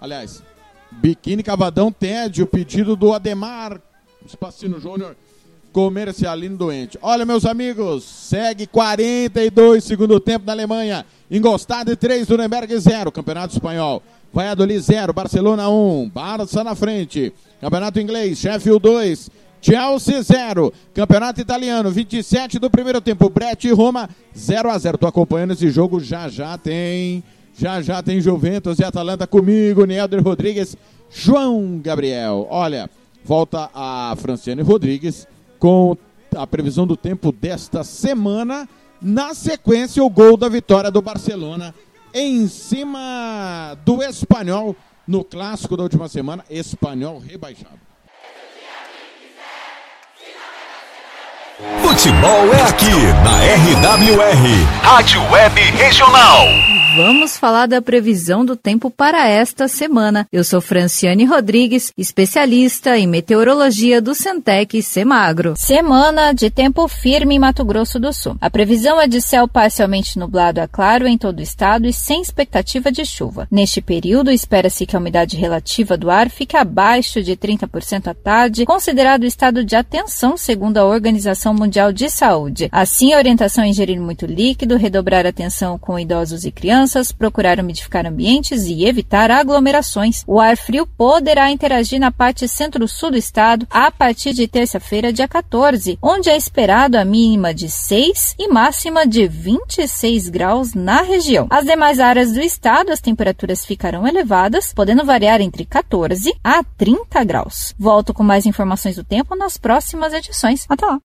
Aliás, Biquíni Cavadão Tédio, pedido do Ademar Espacino Júnior, comercialino doente. Olha, meus amigos, segue 42 segundo tempo da Alemanha. Engostado 3, Nuremberg 0, Campeonato Espanhol. Valladolid 0, Barcelona 1, um, Barça na frente. Campeonato Inglês, Sheffield 2, Chelsea 0. Campeonato Italiano, 27 do primeiro tempo. Brett e Roma 0 a 0 Tô acompanhando esse jogo, já já tem. Já já tem Juventus e Atalanta comigo, Nelder Rodrigues, João Gabriel. Olha, volta a Franciane Rodrigues com a previsão do tempo desta semana. Na sequência, o gol da vitória do Barcelona em cima do Espanhol no clássico da última semana. Espanhol rebaixado. Futebol é aqui na RWR, Rádio Web Regional. Vamos falar da previsão do tempo para esta semana. Eu sou Franciane Rodrigues, especialista em meteorologia do Centec Semagro. Semana de tempo firme em Mato Grosso do Sul. A previsão é de céu parcialmente nublado a claro em todo o estado e sem expectativa de chuva. Neste período, espera-se que a umidade relativa do ar fique abaixo de 30% à tarde, considerado estado de atenção segundo a Organização Mundial de Saúde. Assim, a orientação é ingerir muito líquido, redobrar atenção com idosos e crianças, procurar umidificar ambientes e evitar aglomerações. O ar frio poderá interagir na parte centro-sul do estado a partir de terça-feira, dia 14, onde é esperado a mínima de 6 e máxima de 26 graus na região. As demais áreas do estado, as temperaturas ficarão elevadas, podendo variar entre 14 a 30 graus. Volto com mais informações do tempo nas próximas edições. Até lá!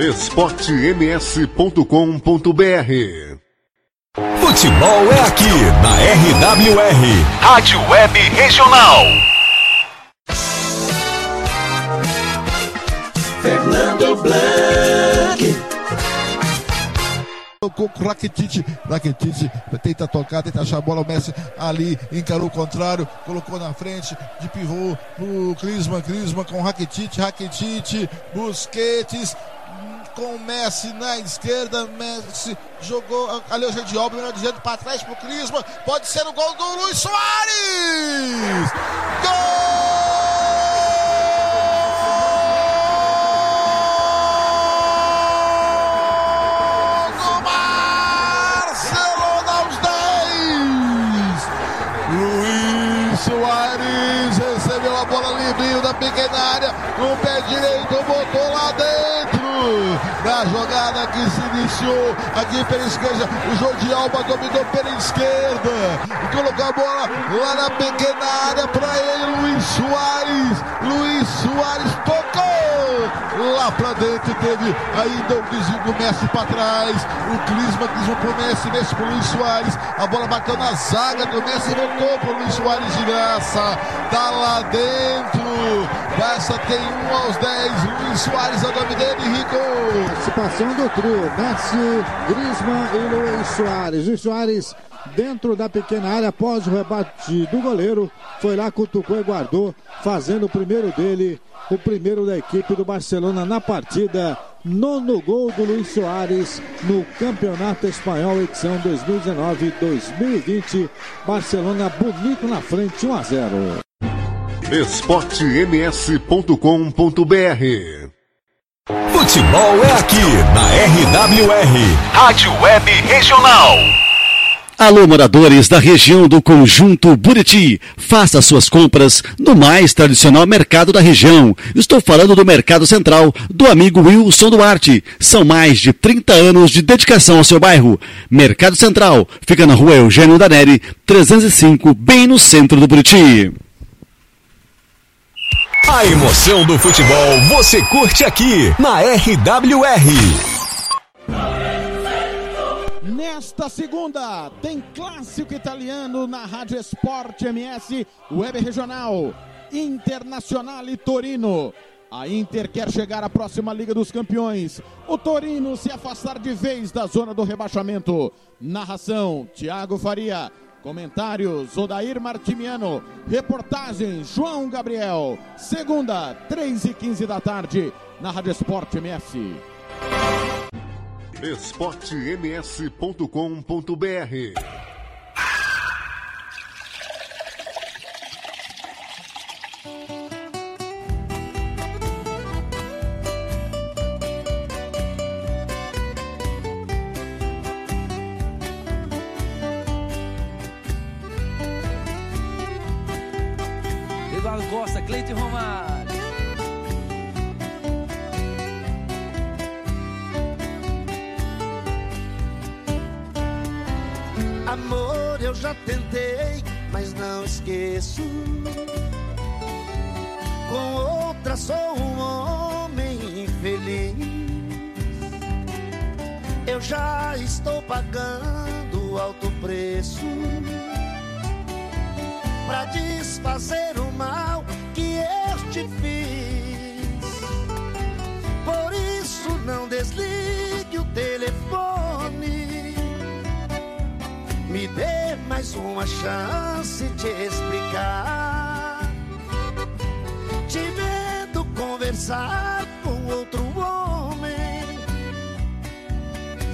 esportems.com.br Futebol é aqui na RWR, Rádio Web Regional. Fernando Blanc. Tocou com o Rakitic, Rakitic tenta tocar, tenta achar a bola, o Messi ali encarou o contrário, colocou na frente, de pivô pro Clisman, Clisman com Rakitic, Rakitic, Busquets, com o Messi na esquerda, Messi jogou ali o Jordi Alba, melhor dizendo, para trás pro Clisman, pode ser o gol do Luiz Soares! Gol do Barcelona aos 10! Luiz Soares recebeu a bola livrinho da pequena área, com o pé direito, botou lá dentro! Na jogada que aqui pela esquerda, o Jordi Alba dominou pela esquerda e colocou a bola lá na pequena área para ele, Luiz Soares. Luiz Soares lá para dentro, teve ainda o desvio do Messi para trás. O Clisma, Clisma pro Messi, Messi pro Luiz Soares. A bola bateu na zaga do Messi, voltou pro Luiz Soares de graça. Tá lá dentro. Barça tem um aos 10. Luiz Soares é o nome dele, Rico. Participação do trio, Messi, Griezmann e Luiz Soares. Luiz Soares dentro da pequena área após o rebate do goleiro, foi lá, cutucou e guardou, fazendo o primeiro dele, o primeiro da equipe do Barcelona na partida. Nono gol do Luiz Soares no Campeonato Espanhol, edição 2019-2020. Barcelona bonito na frente, 1 a 0. esportems.com.br Futebol é aqui na RWR, Rádio Web Regional. Alô, moradores da região do Conjunto Buriti, faça suas compras no mais tradicional mercado da região. Estou falando do Mercado Central, do amigo Wilson Duarte. São mais de 30 anos de dedicação ao seu bairro. Mercado Central, fica na rua Eugênio Daneri, 305, bem no centro do Buriti. A emoção do futebol você curte aqui na RWR. Nesta segunda, tem clássico italiano na Rádio Esporte MS, Web Regional, Internacional e Torino. A Inter quer chegar à próxima Liga dos Campeões. O Torino se afastar de vez da zona do rebaixamento. Narração: Thiago Faria. Comentários: Odair Martimiano. Reportagem: João Gabriel. Segunda, 3 e 15 da tarde, na Rádio Esporte MS. esportems.com.br Eduardo Costa, Cleite Romário. Amor, eu já tentei, mas não esqueço. Com outra sou um homem infeliz. Eu já estou pagando alto preço pra desfazer o mal que eu te fiz. Por isso não desligue o telefone. Me dê mais uma chance de explicar. Te vendo conversar com outro homem.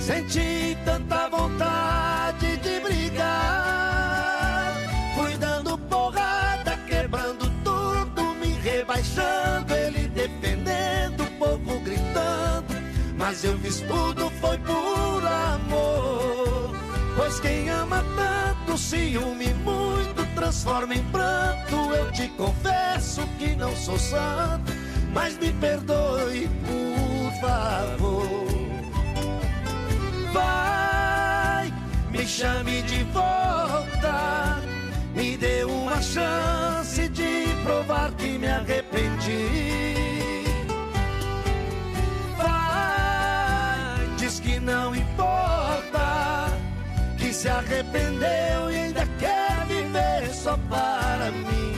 Senti tanta vontade de brigar. Fui dando porrada, quebrando tudo, me rebaixando. Ele defendendo, o povo gritando. Mas eu fiz tudo, foi por. Pois quem ama tanto, ciúme muito, transforma em pranto. Eu te confesso que não sou santo, mas me perdoe, por favor. Vai, me chame de volta, me dê uma chance de provar que me arrependi. Se arrependeu e ainda quer viver só para mim.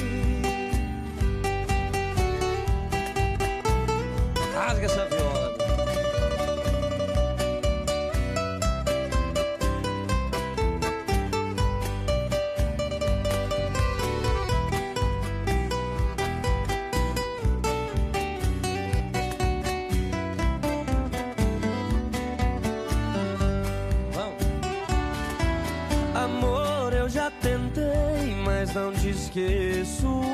Não te esqueço.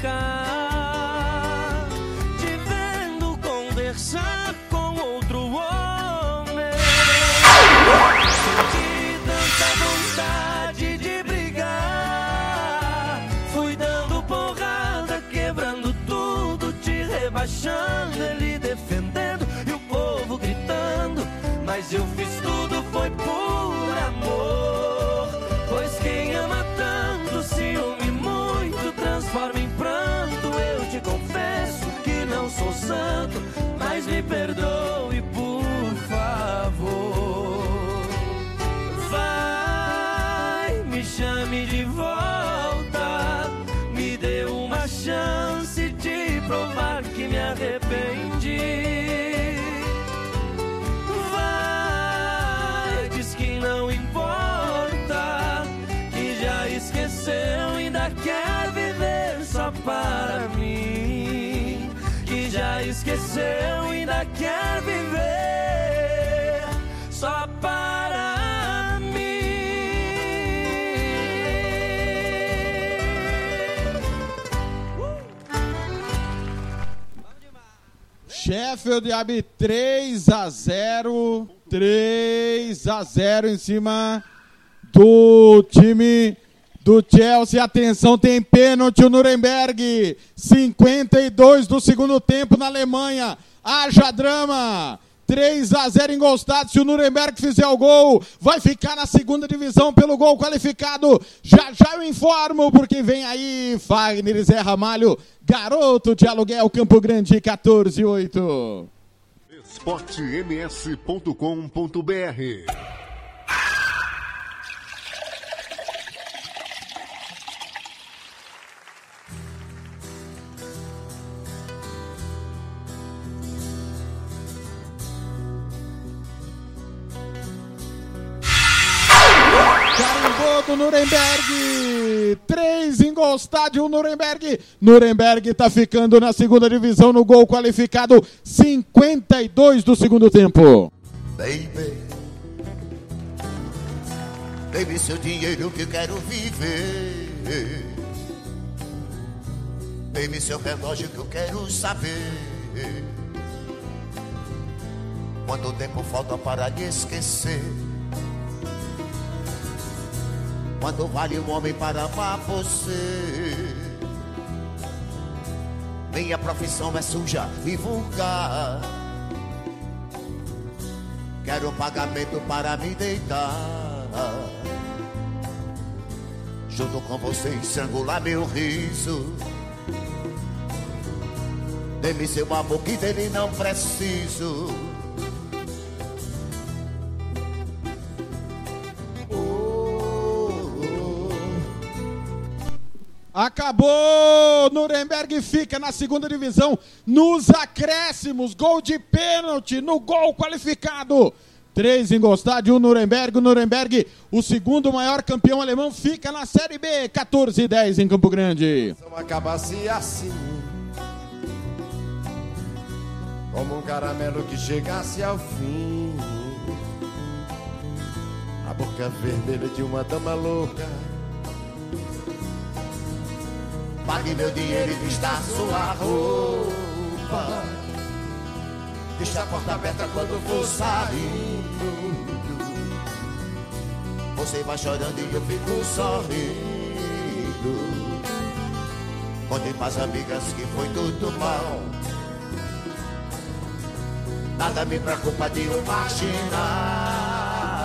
Explicar. Me perdoe, quer viver só para Sheffield abre 3 a 0. 3 a 0 em cima do time do Chelsea. Atenção, tem pênalti o Nuremberg. 52 do segundo tempo na Alemanha. Haja drama. 3 a 0 em Golstadt. Se o Nuremberg fizer o gol, vai ficar na segunda divisão pelo gol qualificado. Já já eu informo, porque vem aí Fagner Zé Ramalho, garoto de aluguel Campo Grande 14 8. esportems.com.br do Nuremberg. 3 em gol, estádio Nuremberg. Nuremberg tá ficando na segunda divisão no gol qualificado 52 do segundo tempo. Baby, baby, seu dinheiro que eu quero viver. Baby, seu relógio que eu quero saber. Quanto tempo falta para esquecer? Quanto vale um homem para amar você? Minha profissão é suja e vulgar. Quero um pagamento para me deitar. Junto com você estrangular meu riso. Dê-me seu amor que dele não preciso. Acabou! Nuremberg fica na segunda divisão nos acréscimos. Gol de pênalti no gol qualificado. Três em Gostad, um Nuremberg. O Nuremberg, o segundo maior campeão alemão, fica na Série B. 14 e 10 em Campo Grande. acabasse assim Como um caramelo que chegasse ao fim A boca vermelha de uma dama louca Pague meu dinheiro e vista sua roupa. Deixa a porta aberta quando for saindo. Você vai chorando e eu fico sorrindo. Contem pras amigas que foi tudo mal. Nada me preocupa de marginal.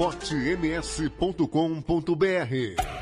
esportems.com.br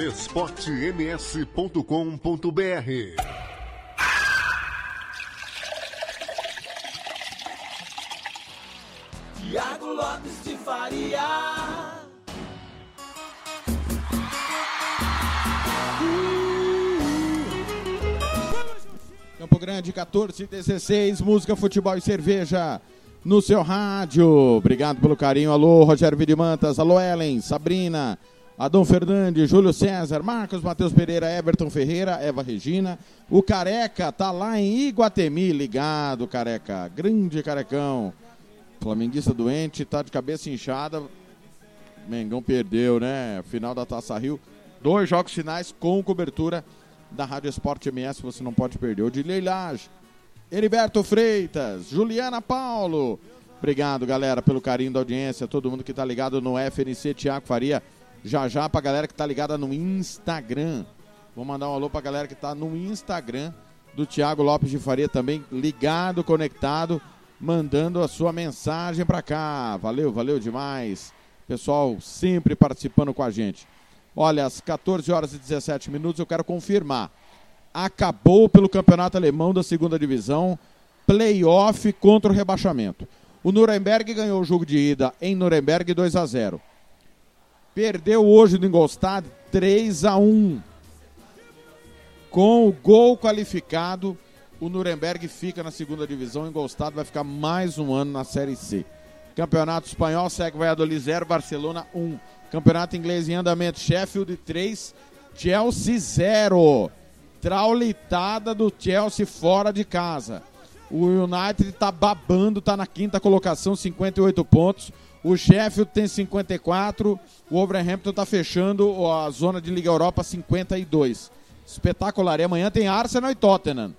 esportems.com.br Tiago Lopes de Faria. Campo Grande 14 16, música, futebol e cerveja no seu rádio. Obrigado pelo carinho. Alô, Rogério Vidimantas, alô, Ellen, Sabrina, Adão Fernandes, Júlio César, Marcos Matheus Pereira, Everton Ferreira, Eva Regina. O Careca tá lá em Iguatemi, ligado, Careca. Grande Carecão. Flamenguista doente, tá de cabeça inchada. Mengão perdeu, né? Final da Taça Rio. Dois jogos finais com cobertura da Rádio Esporte MS, você não pode perder. O de Leilage, Heriberto Freitas, Juliana Paulo. Obrigado, galera, pelo carinho da audiência. Todo mundo que tá ligado no FNC, Tiago Faria. Já já pra galera que tá ligada no Instagram. Vou mandar um alô pra galera que tá no Instagram do Tiago Lopes de Faria também, ligado, conectado, mandando a sua mensagem pra cá. Valeu, valeu demais. Pessoal sempre participando com a gente. Olha, às 14 horas e 17 minutos eu quero confirmar. Acabou pelo Campeonato Alemão da Segunda Divisão, playoff contra o rebaixamento. O Nuremberg ganhou o jogo de ida em Nuremberg 2 a 0. Perdeu hoje no Ingolstadt 3 a 1. Com o gol qualificado, o Nuremberg fica na segunda divisão. O Ingolstadt vai ficar mais um ano na Série C. Campeonato Espanhol segue Valladolid 0, Barcelona 1. Campeonato Inglês em andamento, Sheffield 3, Chelsea 0. Traulitada do Chelsea fora de casa. O United tá babando, tá na quinta colocação, 58 pontos. O Sheffield tem 54. O Wolverhampton tá fechando a zona de Liga Europa 52. Espetacular. E amanhã tem Arsenal e Tottenham.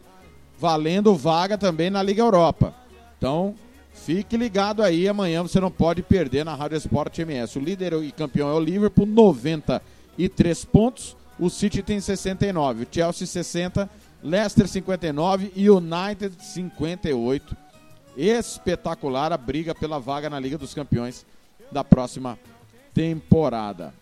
Valendo vaga também na Liga Europa. Então, fique ligado aí. Amanhã você não pode perder na Rádio Esporte MS. O líder e campeão é o Liverpool, 93 pontos. O City tem 69. O Chelsea 60. Leicester 59 e United 58. Espetacular a briga pela vaga na Liga dos Campeões da próxima temporada.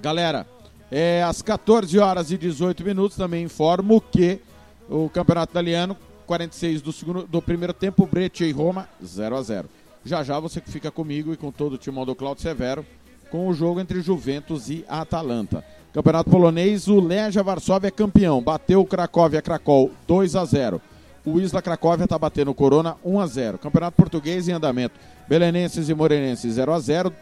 Galera, é, às 14 horas e 18 minutos também informo que o Campeonato Italiano, 46 do, segundo, do primeiro tempo, Breccia e Roma, 0 a 0 Já já você fica comigo e com todo o timão do Claudio Severo com o jogo entre Juventus e Atalanta. Campeonato polonês, o Legia Varsóvia é campeão. Bateu o Cracóvia Cracol 2 a 0. O Isla Cracóvia está batendo o Corona 1 a 0. Campeonato português em andamento. Belenenses e Morenenses 0 a 0.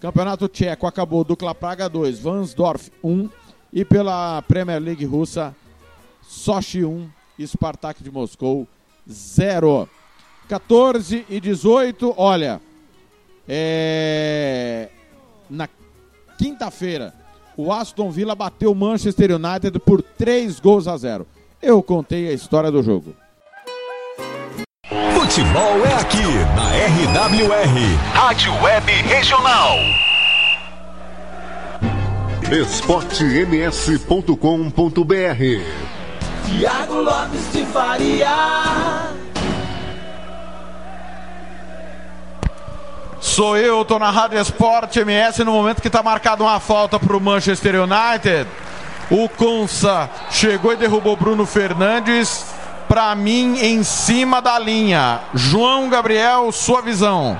Campeonato tcheco acabou Dukla Praga 2, Vansdorf 1 e pela Premier League russa Sochi 1, Spartak de Moscou 0. 14 e 18, olha, é... na quinta-feira o Aston Villa bateu o Manchester United por 3 gols a 0. Eu contei a história do jogo. Futebol é aqui na RWR, Rádio Web Regional. esportems.com.br Tiago Lopes de Faria. Sou eu, tô na Rádio Esporte MS no momento que está marcada uma falta para o Manchester United. O Consa chegou e derrubou Bruno Fernandes. Para mim, em cima da linha. João Gabriel, sua visão.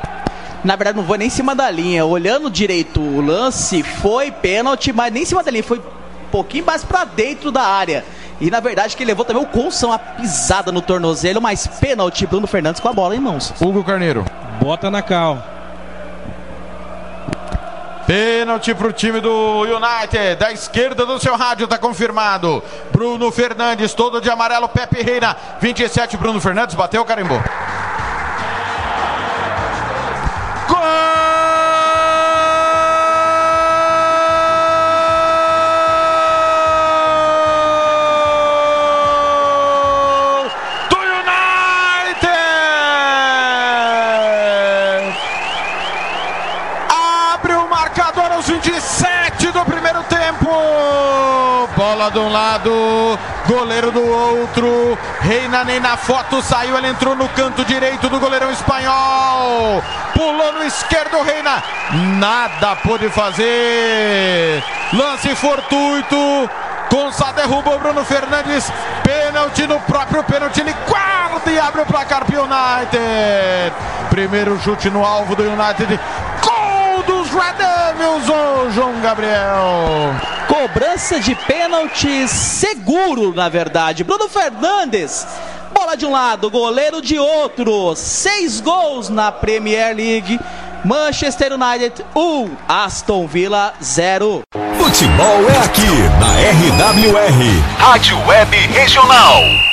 Na verdade, não foi nem em cima da linha. Olhando direito o lance, foi pênalti, mas nem em cima da linha. Foi um pouquinho mais para dentro da área. E na verdade, que levou também o Consa uma pisada no tornozelo, mas pênalti. Bruno Fernandes com a bola em mãos. Hugo Carneiro. Bota na cal. Pênalti para o time do United. Da esquerda do seu rádio está confirmado. Bruno Fernandes, todo de amarelo. Pepe Reina, 27. Bruno Fernandes bateu, carimbou. Bola de um lado, goleiro do outro. Reina nem na foto saiu, ele entrou no canto direito do goleirão espanhol. pulou no esquerdo, Reina. Nada pôde fazer. Lance fortuito. Gonçalo derrubou Bruno Fernandes. Pênalti no próprio pênalti. Ele guarda e abre o placar para o United. Primeiro chute no alvo do United. Gol dos Red Devils, João Gabriel. Cobrança de pênalti seguro, na verdade. Bruno Fernandes. Bola de um lado, goleiro de outro. Seis gols na Premier League. Manchester United 1, Aston Villa 0. Futebol é aqui na RWR, Rádio Web Regional.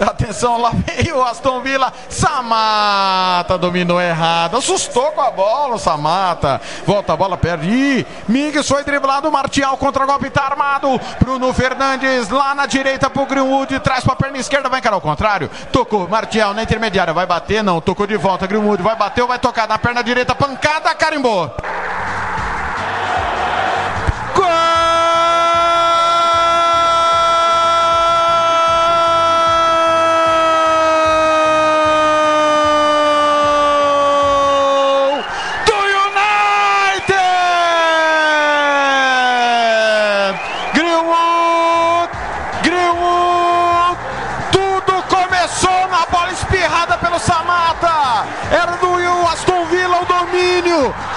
Atenção, lá veio o Aston Villa. Samata dominou errado. Assustou com a bola o Samata. Volta a bola, perde. Ih, Miguel foi driblado. Martial contra golpe, tá armado. Bruno Fernandes lá na direita pro Greenwood. Traz pra perna esquerda, vai encarar o contrário. Tocou, Martial na intermediária. Vai bater, não. Tocou de volta. Greenwood vai bater ou vai tocar na perna direita. Pancada, carimbou.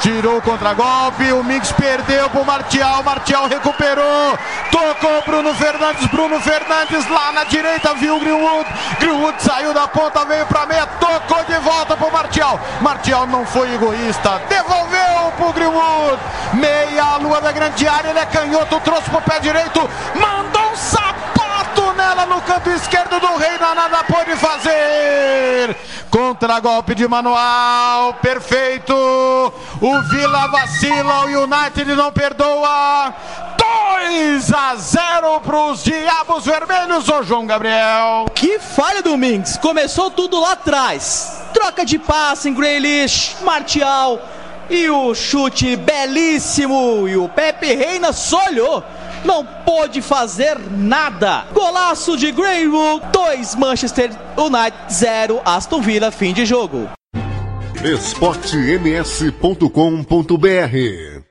Tirou o contragolpe, o Mix perdeu pro Martial, Martial recuperou. Tocou Bruno Fernandes, Bruno Fernandes lá na direita, viu o Greenwood. Greenwood saiu da ponta, veio pra meia, tocou de volta pro Martial. Martial não foi egoísta, devolveu pro Greenwood. Meia lua da grande área, ele é canhoto, trouxe pro pé direito, mandou um sapato nela no canto esquerdo do Reina, nada pôde fazer. Contra-golpe de manual, perfeito. O Vila vacila, o United não perdoa. 2 a 0 para os Diabos Vermelhos, ô João Gabriel. Que falha do Minks. Começou tudo lá atrás. Troca de passe em Grealish, Martial e o chute belíssimo. E o Pepe Reina só olhou. Não pôde fazer nada. Golaço de Greenwood, 2 Manchester United, 0 Aston Villa, fim de jogo. esportems.com.br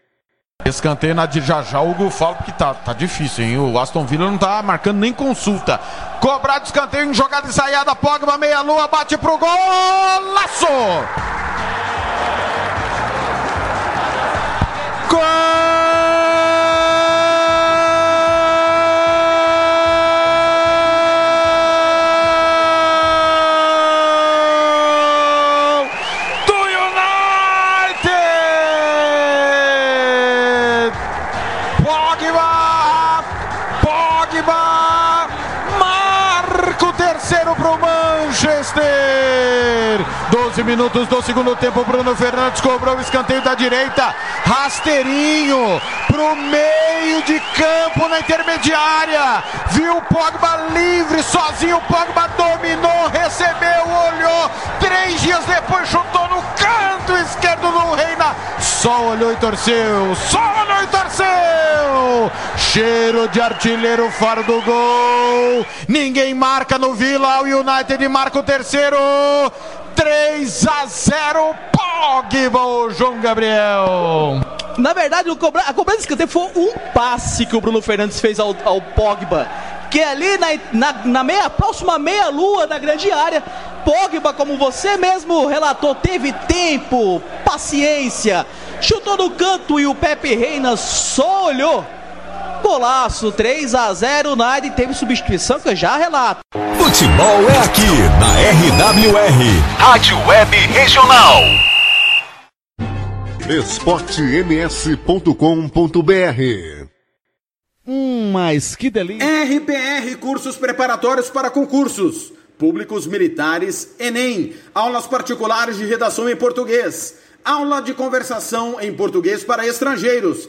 Escanteio na de já já, o Hugo fala porque tá, tá difícil, hein? O Aston Villa não tá marcando nem consulta. Cobrado escanteio em jogada ensaiada, Pogba, meia lua, bate pro gol, laço! Gol 12 minutos do segundo tempo, Bruno Fernandes cobrou o escanteio da direita, rasteirinho pro meio de campo na intermediária. Viu o Pogba livre, sozinho, o Pogba dominou, recebeu, olhou, três dias depois chutou no canto esquerdo do Reina. Só olhou e torceu, só olhou e torceu. Cheiro de artilheiro fora do gol. Ninguém marca no Vila, o United marca o terceiro. 3 a 0 Pogba, ô João Gabriel. Na verdade, o cobra- a cobrança de escanteio foi um passe que o Bruno Fernandes fez ao, ao Pogba. Que ali na, na, na meia, próxima meia-lua da grande área, Pogba, como você mesmo relatou, teve tempo, paciência, chutou no canto e o Pepe Reina só olhou. Golaço, 3 a 0 United teve substituição que eu já relato. Futebol é aqui na RWR, Rádio Web Regional. esportems.com.br Hum, mas que delícia. RPR Cursos Preparatórios para Concursos. Públicos Militares, Enem. Aulas particulares de redação em português. Aula de conversação em português para estrangeiros.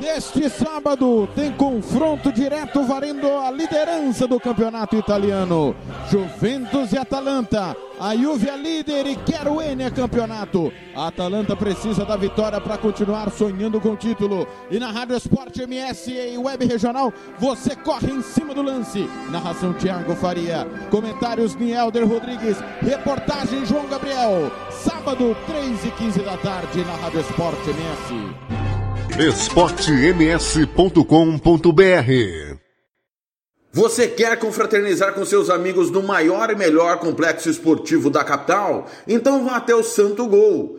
Neste sábado tem confronto direto valendo a liderança do campeonato italiano. Juventus e Atalanta. A Juve é líder e quer o N é campeonato. A Atalanta precisa da vitória para continuar sonhando com o título. E na Rádio Esporte MS e Web Regional, você corre em cima do lance. Narração Thiago Faria. Comentários Nielder Rodrigues. Reportagem João Gabriel. Sábado, 3 e 15 da tarde na Rádio Esporte MS. esportems.com.br Você quer confraternizar com seus amigos no maior e melhor complexo esportivo da capital? Então vá até o Santo Gol.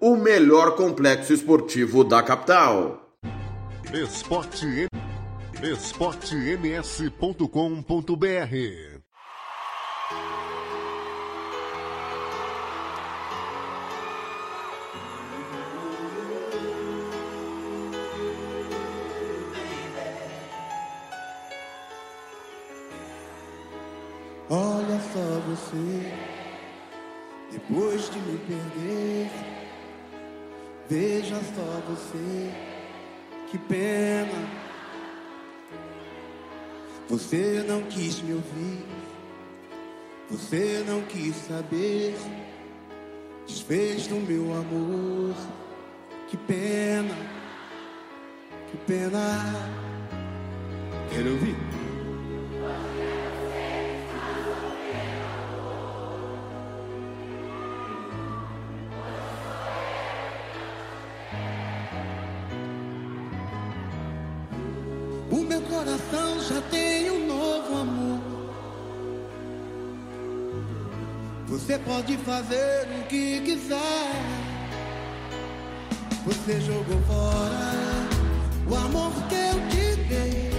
o melhor complexo esportivo da capital. Esporte esportems.com.br Olha só você, depois de me perder. Veja só você, que pena. Você não quis me ouvir, você não quis saber. Desfez do meu amor, que pena, que pena. Quero ouvir. Pode fazer o que quiser. Você jogou fora o amor que eu te dei,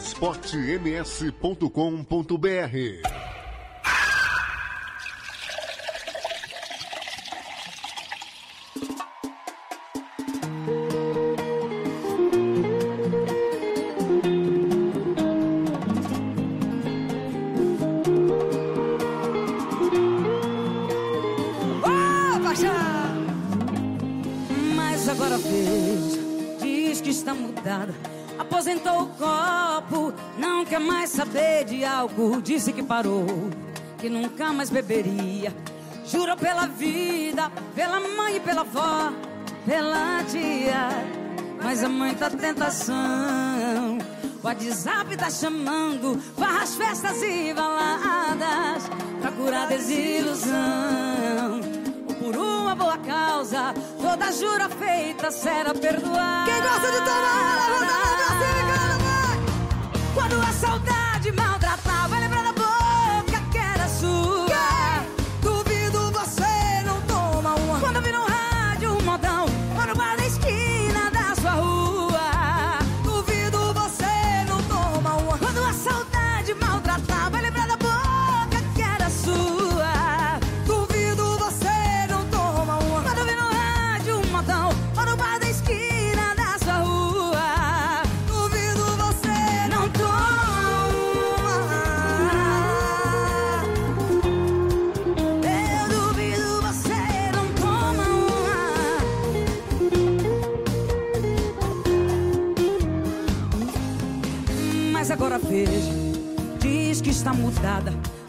esportems.com.br parou, que nunca mais beberia. Jurou pela vida, pela mãe e pela avó, pela tia. Mas é muita tentação. O WhatsApp tá chamando, farras, festas e baladas pra curar desilusão. Ou por uma boa causa, toda jura feita será perdoada. Quem gosta de tomar, levanta a mão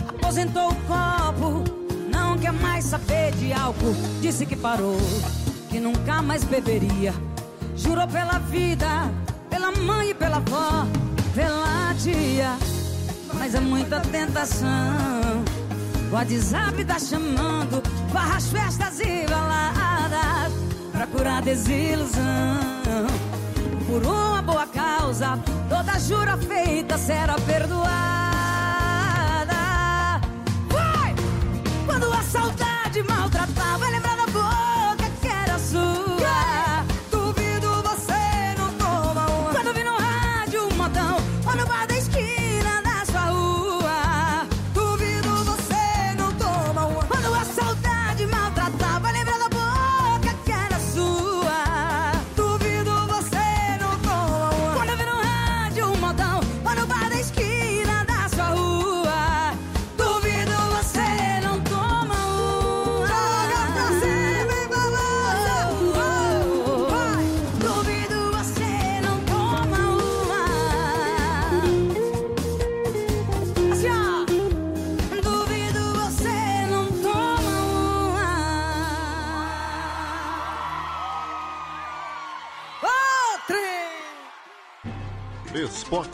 Aposentou o copo Não quer mais saber de álcool. Disse que parou Que nunca mais beberia. Jurou pela vida Pela mãe e pela avó Pela tia. Mas é muita tentação. O WhatsApp tá chamando Barras, festas e baladas Pra curar desilusão. Por uma boa causa Toda jura feita será perdoada saudade maltratar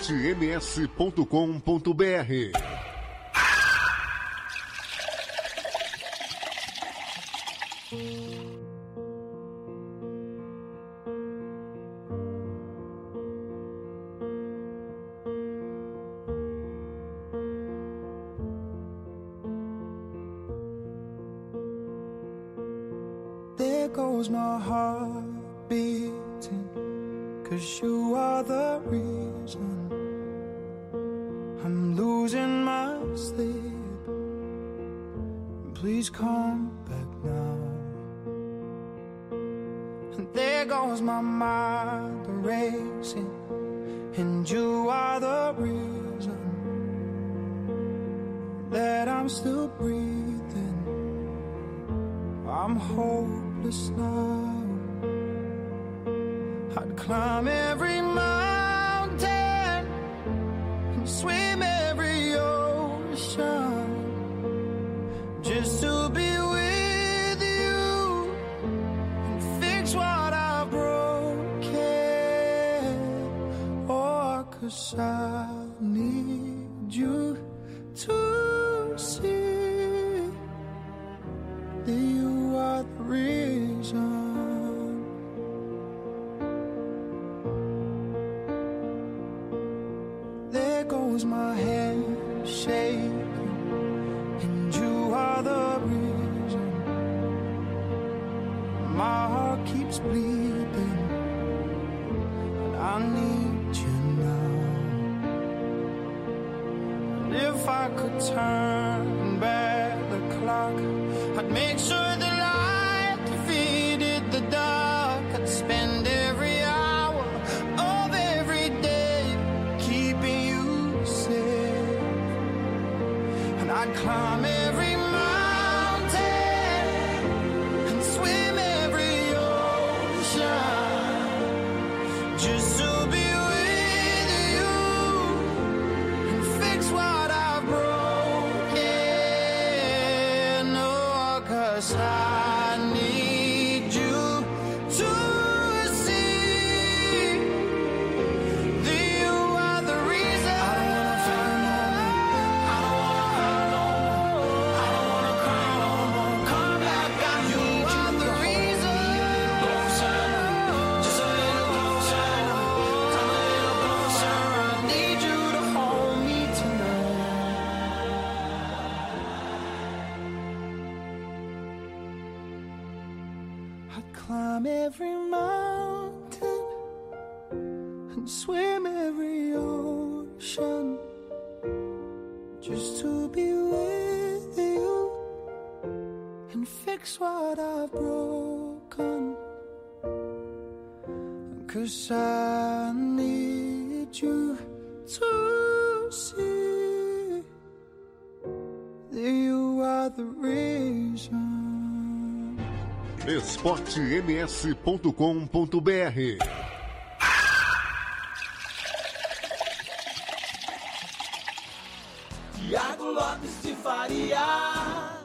esportems.com.br There goes my heart beating. Cause you are the reason losing my sleep. Please come back now. And there goes my mind racing. And you are the reason that I'm still breathing. I'm hopeless now. I'd climb every mountain and swim every cause I need you to see that you are the reason. There goes my hand shaking, and you are the reason. My heart keeps bleeding, and I need if I could turn back the clock, I'd make sure the fix what I've broken. Cause I need you to see that you are the reason. esportems.com.br Tiago Lopes de Faria.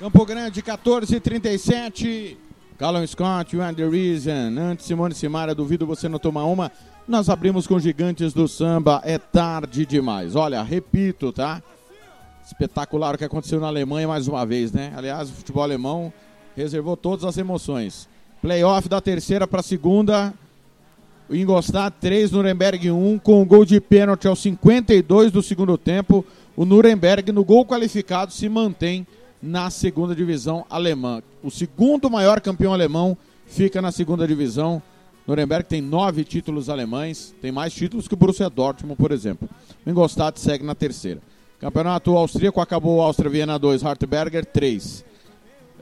Campo Grande, 14h37. Callum Scott, The Reason. Antes, Simone Simaria, duvido você não tomar uma. Nós abrimos com Gigantes do Samba. É tarde demais. Olha, repito, tá? Espetacular o que aconteceu na Alemanha mais uma vez, né? Aliás, o futebol alemão reservou todas as emoções. Playoff da terceira para a segunda. O Ingolstadt 3, Nuremberg 1, com o gol de pênalti aos 52 do segundo tempo. O Nuremberg, no gol qualificado, se mantém na segunda divisão alemã. O segundo maior campeão alemão fica na segunda divisão. Nuremberg tem nove títulos alemães, tem mais títulos que o Borussia Dortmund, por exemplo. O Ingolstadt segue na terceira. Campeonato austríaco acabou Áustria Viena 2, Hartberger 3.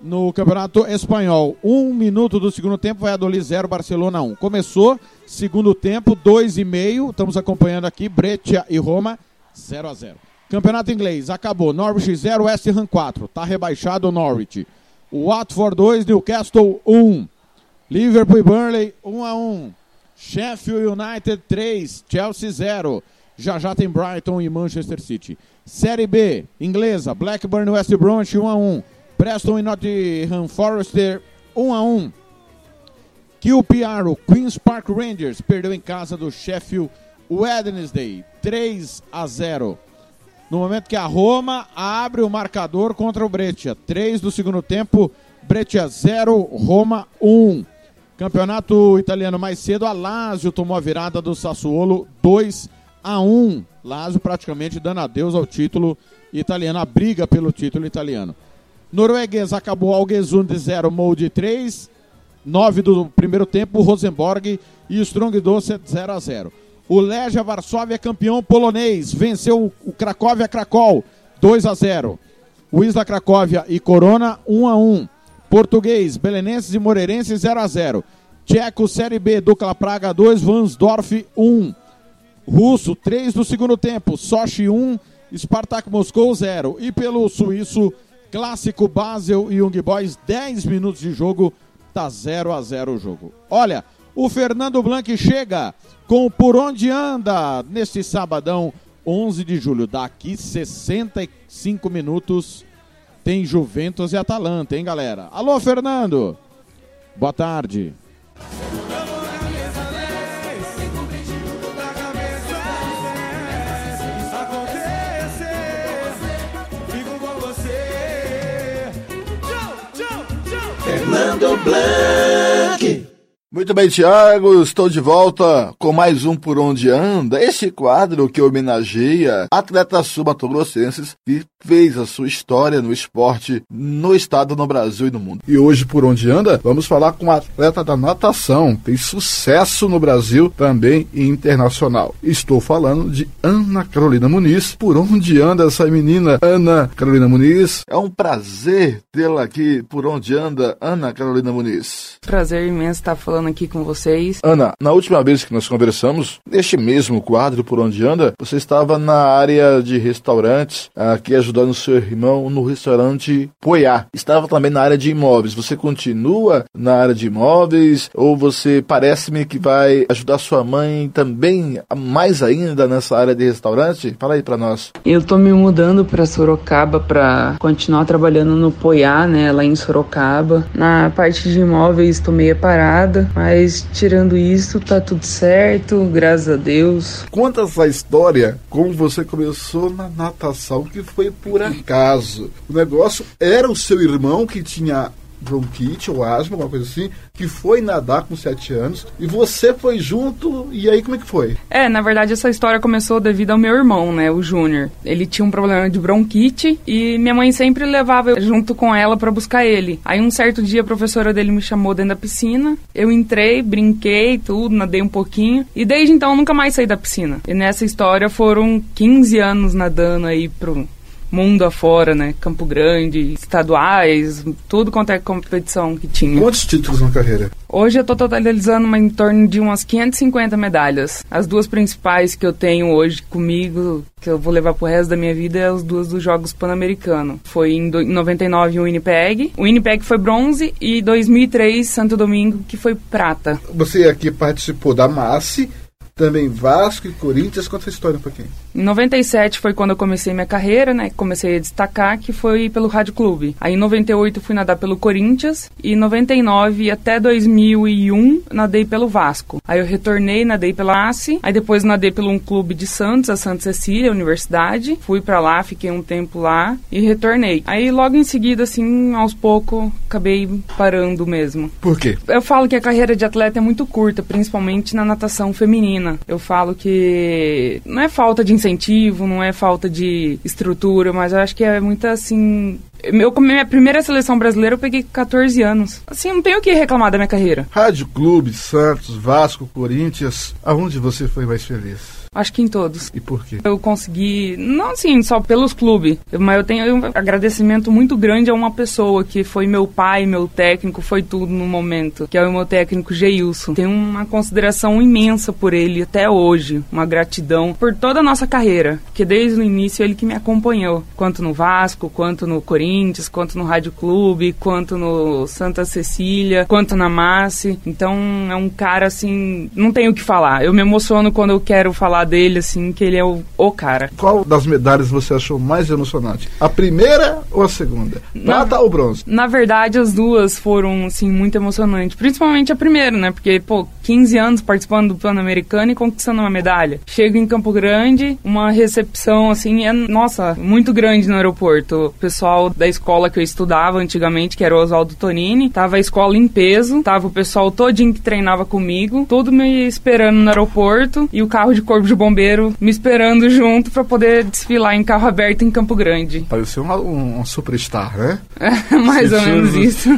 No campeonato espanhol, um minuto do segundo tempo, Valladolid 0, Barcelona 1. Começou, segundo tempo, 2,5. Estamos acompanhando aqui, Breccia e Roma, 0 a 0 Campeonato inglês, acabou. Norwich 0, West Ham 4. Está rebaixado o Norwich. Watford 2, Newcastle 1. Liverpool e Burnley 1 a 1. Sheffield United 3, Chelsea 0. Já já tem Brighton e Manchester City. Série B, inglesa, Blackburn e West Bromwich 1 a 1. Preston e Nottingham Forest 1 a 1. QPR, o Queen's Park Rangers, perdeu em casa do Sheffield Wednesday 3 a 0. No momento que a Roma abre o marcador contra o Breccia. 3 do segundo tempo, Breccia 0, Roma 1. Campeonato italiano mais cedo, a Lazio tomou a virada do Sassuolo 2 a 1. Lazio praticamente dando adeus ao título italiano, a briga pelo título italiano. Norueguês acabou Algesund 0, Molde 3. 9 do primeiro tempo, Rosenborg e Strong Doce 0 a 0. O Legia Varsóvia campeão polonês, venceu o Cracóvia Cracol 2 a 0. O Isla Cracóvia e Corona 1 a 1. Português, Belenenses e Moreirenses 0 a 0. Tcheco Série B, Dukla Praga 2, Vansdorf 1. Russo 3 do segundo tempo, Sochi 1, Spartak Moscou 0. E pelo suíço, Clássico Basel e Young Boys 10 minutos de jogo, tá 0 a 0 o jogo. Olha, o Fernando Blanc chega com Por Onde Anda neste sabadão, 11 de julho. Daqui 65 minutos tem Juventus e Atalanta, hein, galera? Alô, Fernando! Boa tarde. Fernando Blanc. Muito bem, Thiago, estou de volta com mais um Por Onde Anda, este quadro que homenageia atletas sumatogrossenses que fez a sua história no esporte no estado, no Brasil e no mundo. E hoje, Por Onde Anda, vamos falar com uma atleta da natação, tem sucesso no Brasil também e internacional. Estou falando de Ana Carolina Muniz. Por onde anda essa menina, Ana Carolina Muniz? É um prazer tê-la aqui, Por Onde Anda, Ana Carolina Muniz. Prazer imenso estar falando falando aqui com vocês. Ana, na última vez que nós conversamos, neste mesmo quadro por onde anda, você estava na área de restaurantes, aqui ajudando seu irmão no restaurante Poiá. Estava também na área de imóveis. Você continua na área de imóveis ou você parece-me que vai ajudar sua mãe também mais ainda nessa área de restaurante? Fala aí para nós. Eu tô me mudando para Sorocaba para continuar trabalhando no Poiá, né, lá em Sorocaba. Na parte de imóveis tô meio parada, mas tirando isso tá tudo certo, graças a Deus. Conta essa história como você começou na natação, que foi por acaso. O negócio era o seu irmão que tinha bronquite ou asma, alguma coisa assim, que foi nadar com 7 anos e você foi junto, e aí como é que foi? É, na verdade essa história começou devido ao meu irmão, né, o Júnior. Ele tinha um problema de bronquite e minha mãe sempre levava eu junto com ela para buscar ele. Aí um certo dia a professora dele me chamou dentro da piscina, eu entrei, brinquei, tudo, nadei um pouquinho e desde então nunca mais saí da piscina. E nessa história foram 15 anos nadando aí pro mundo afora, né? Campo Grande, estaduais, tudo quanto é competição que tinha. Quantos títulos na carreira? Hoje eu tô totalizando em torno de umas 550 medalhas. As duas principais que eu tenho hoje comigo, que eu vou levar pro resto da minha vida, é as duas dos Jogos Pan-Americanos. Foi em, do, em 99 o Winnipeg. O Winnipeg foi bronze e 2003 Santo Domingo, que foi prata. Você aqui participou da Massi, também Vasco e Corinthians. Conta essa história um pouquinho. Em 97 foi quando eu comecei minha carreira, né? Comecei a destacar, que foi pelo Rádio Clube. Aí em 98 fui nadar pelo Corinthians e em 99 até 2001 nadei pelo Vasco. Aí eu retornei, nadei pela ACE, aí depois nadei pelo um clube de Santos, a Santa Cecília, Universidade. Fui para lá, fiquei um tempo lá e retornei. Aí logo em seguida, assim, aos poucos, acabei parando mesmo. Por quê? Eu falo que a carreira de atleta é muito curta, principalmente na natação feminina. Eu falo que não é falta de incentivo, não é falta de estrutura, mas eu acho que é muita assim. Meu, minha primeira seleção brasileira eu peguei com 14 anos. Assim, não tenho o que reclamar da minha carreira. Rádio Clube, Santos, Vasco, Corinthians, aonde você foi mais feliz? Acho que em todos. E por quê? Eu consegui, não assim, só pelos clubes, mas eu tenho um agradecimento muito grande a uma pessoa que foi meu pai, meu técnico, foi tudo no momento, que é o meu técnico Geilson. Tenho uma consideração imensa por ele até hoje, uma gratidão por toda a nossa carreira, que desde o início ele que me acompanhou, quanto no Vasco, quanto no Corinthians, quanto no Rádio Clube, quanto no Santa Cecília, quanto na Massi. Então é um cara assim, não tenho o que falar. Eu me emociono quando eu quero falar dele, assim, que ele é o, o cara. Qual das medalhas você achou mais emocionante? A primeira ou a segunda? Prata Na- ou bronze? Na verdade, as duas foram, assim, muito emocionantes. Principalmente a primeira, né? Porque, pô, 15 anos participando do Pan-Americano e conquistando uma medalha. Chego em Campo Grande, uma recepção, assim, é, nossa, muito grande no aeroporto. O pessoal da escola que eu estudava antigamente, que era o Oswaldo Tonini, tava a escola em peso, tava o pessoal todinho que treinava comigo, todo me esperando no aeroporto e o carro de corpo de bombeiro me esperando junto pra poder desfilar em carro aberto em Campo Grande. Pareceu uma, um, um superstar, né? Mais ou Você menos isso.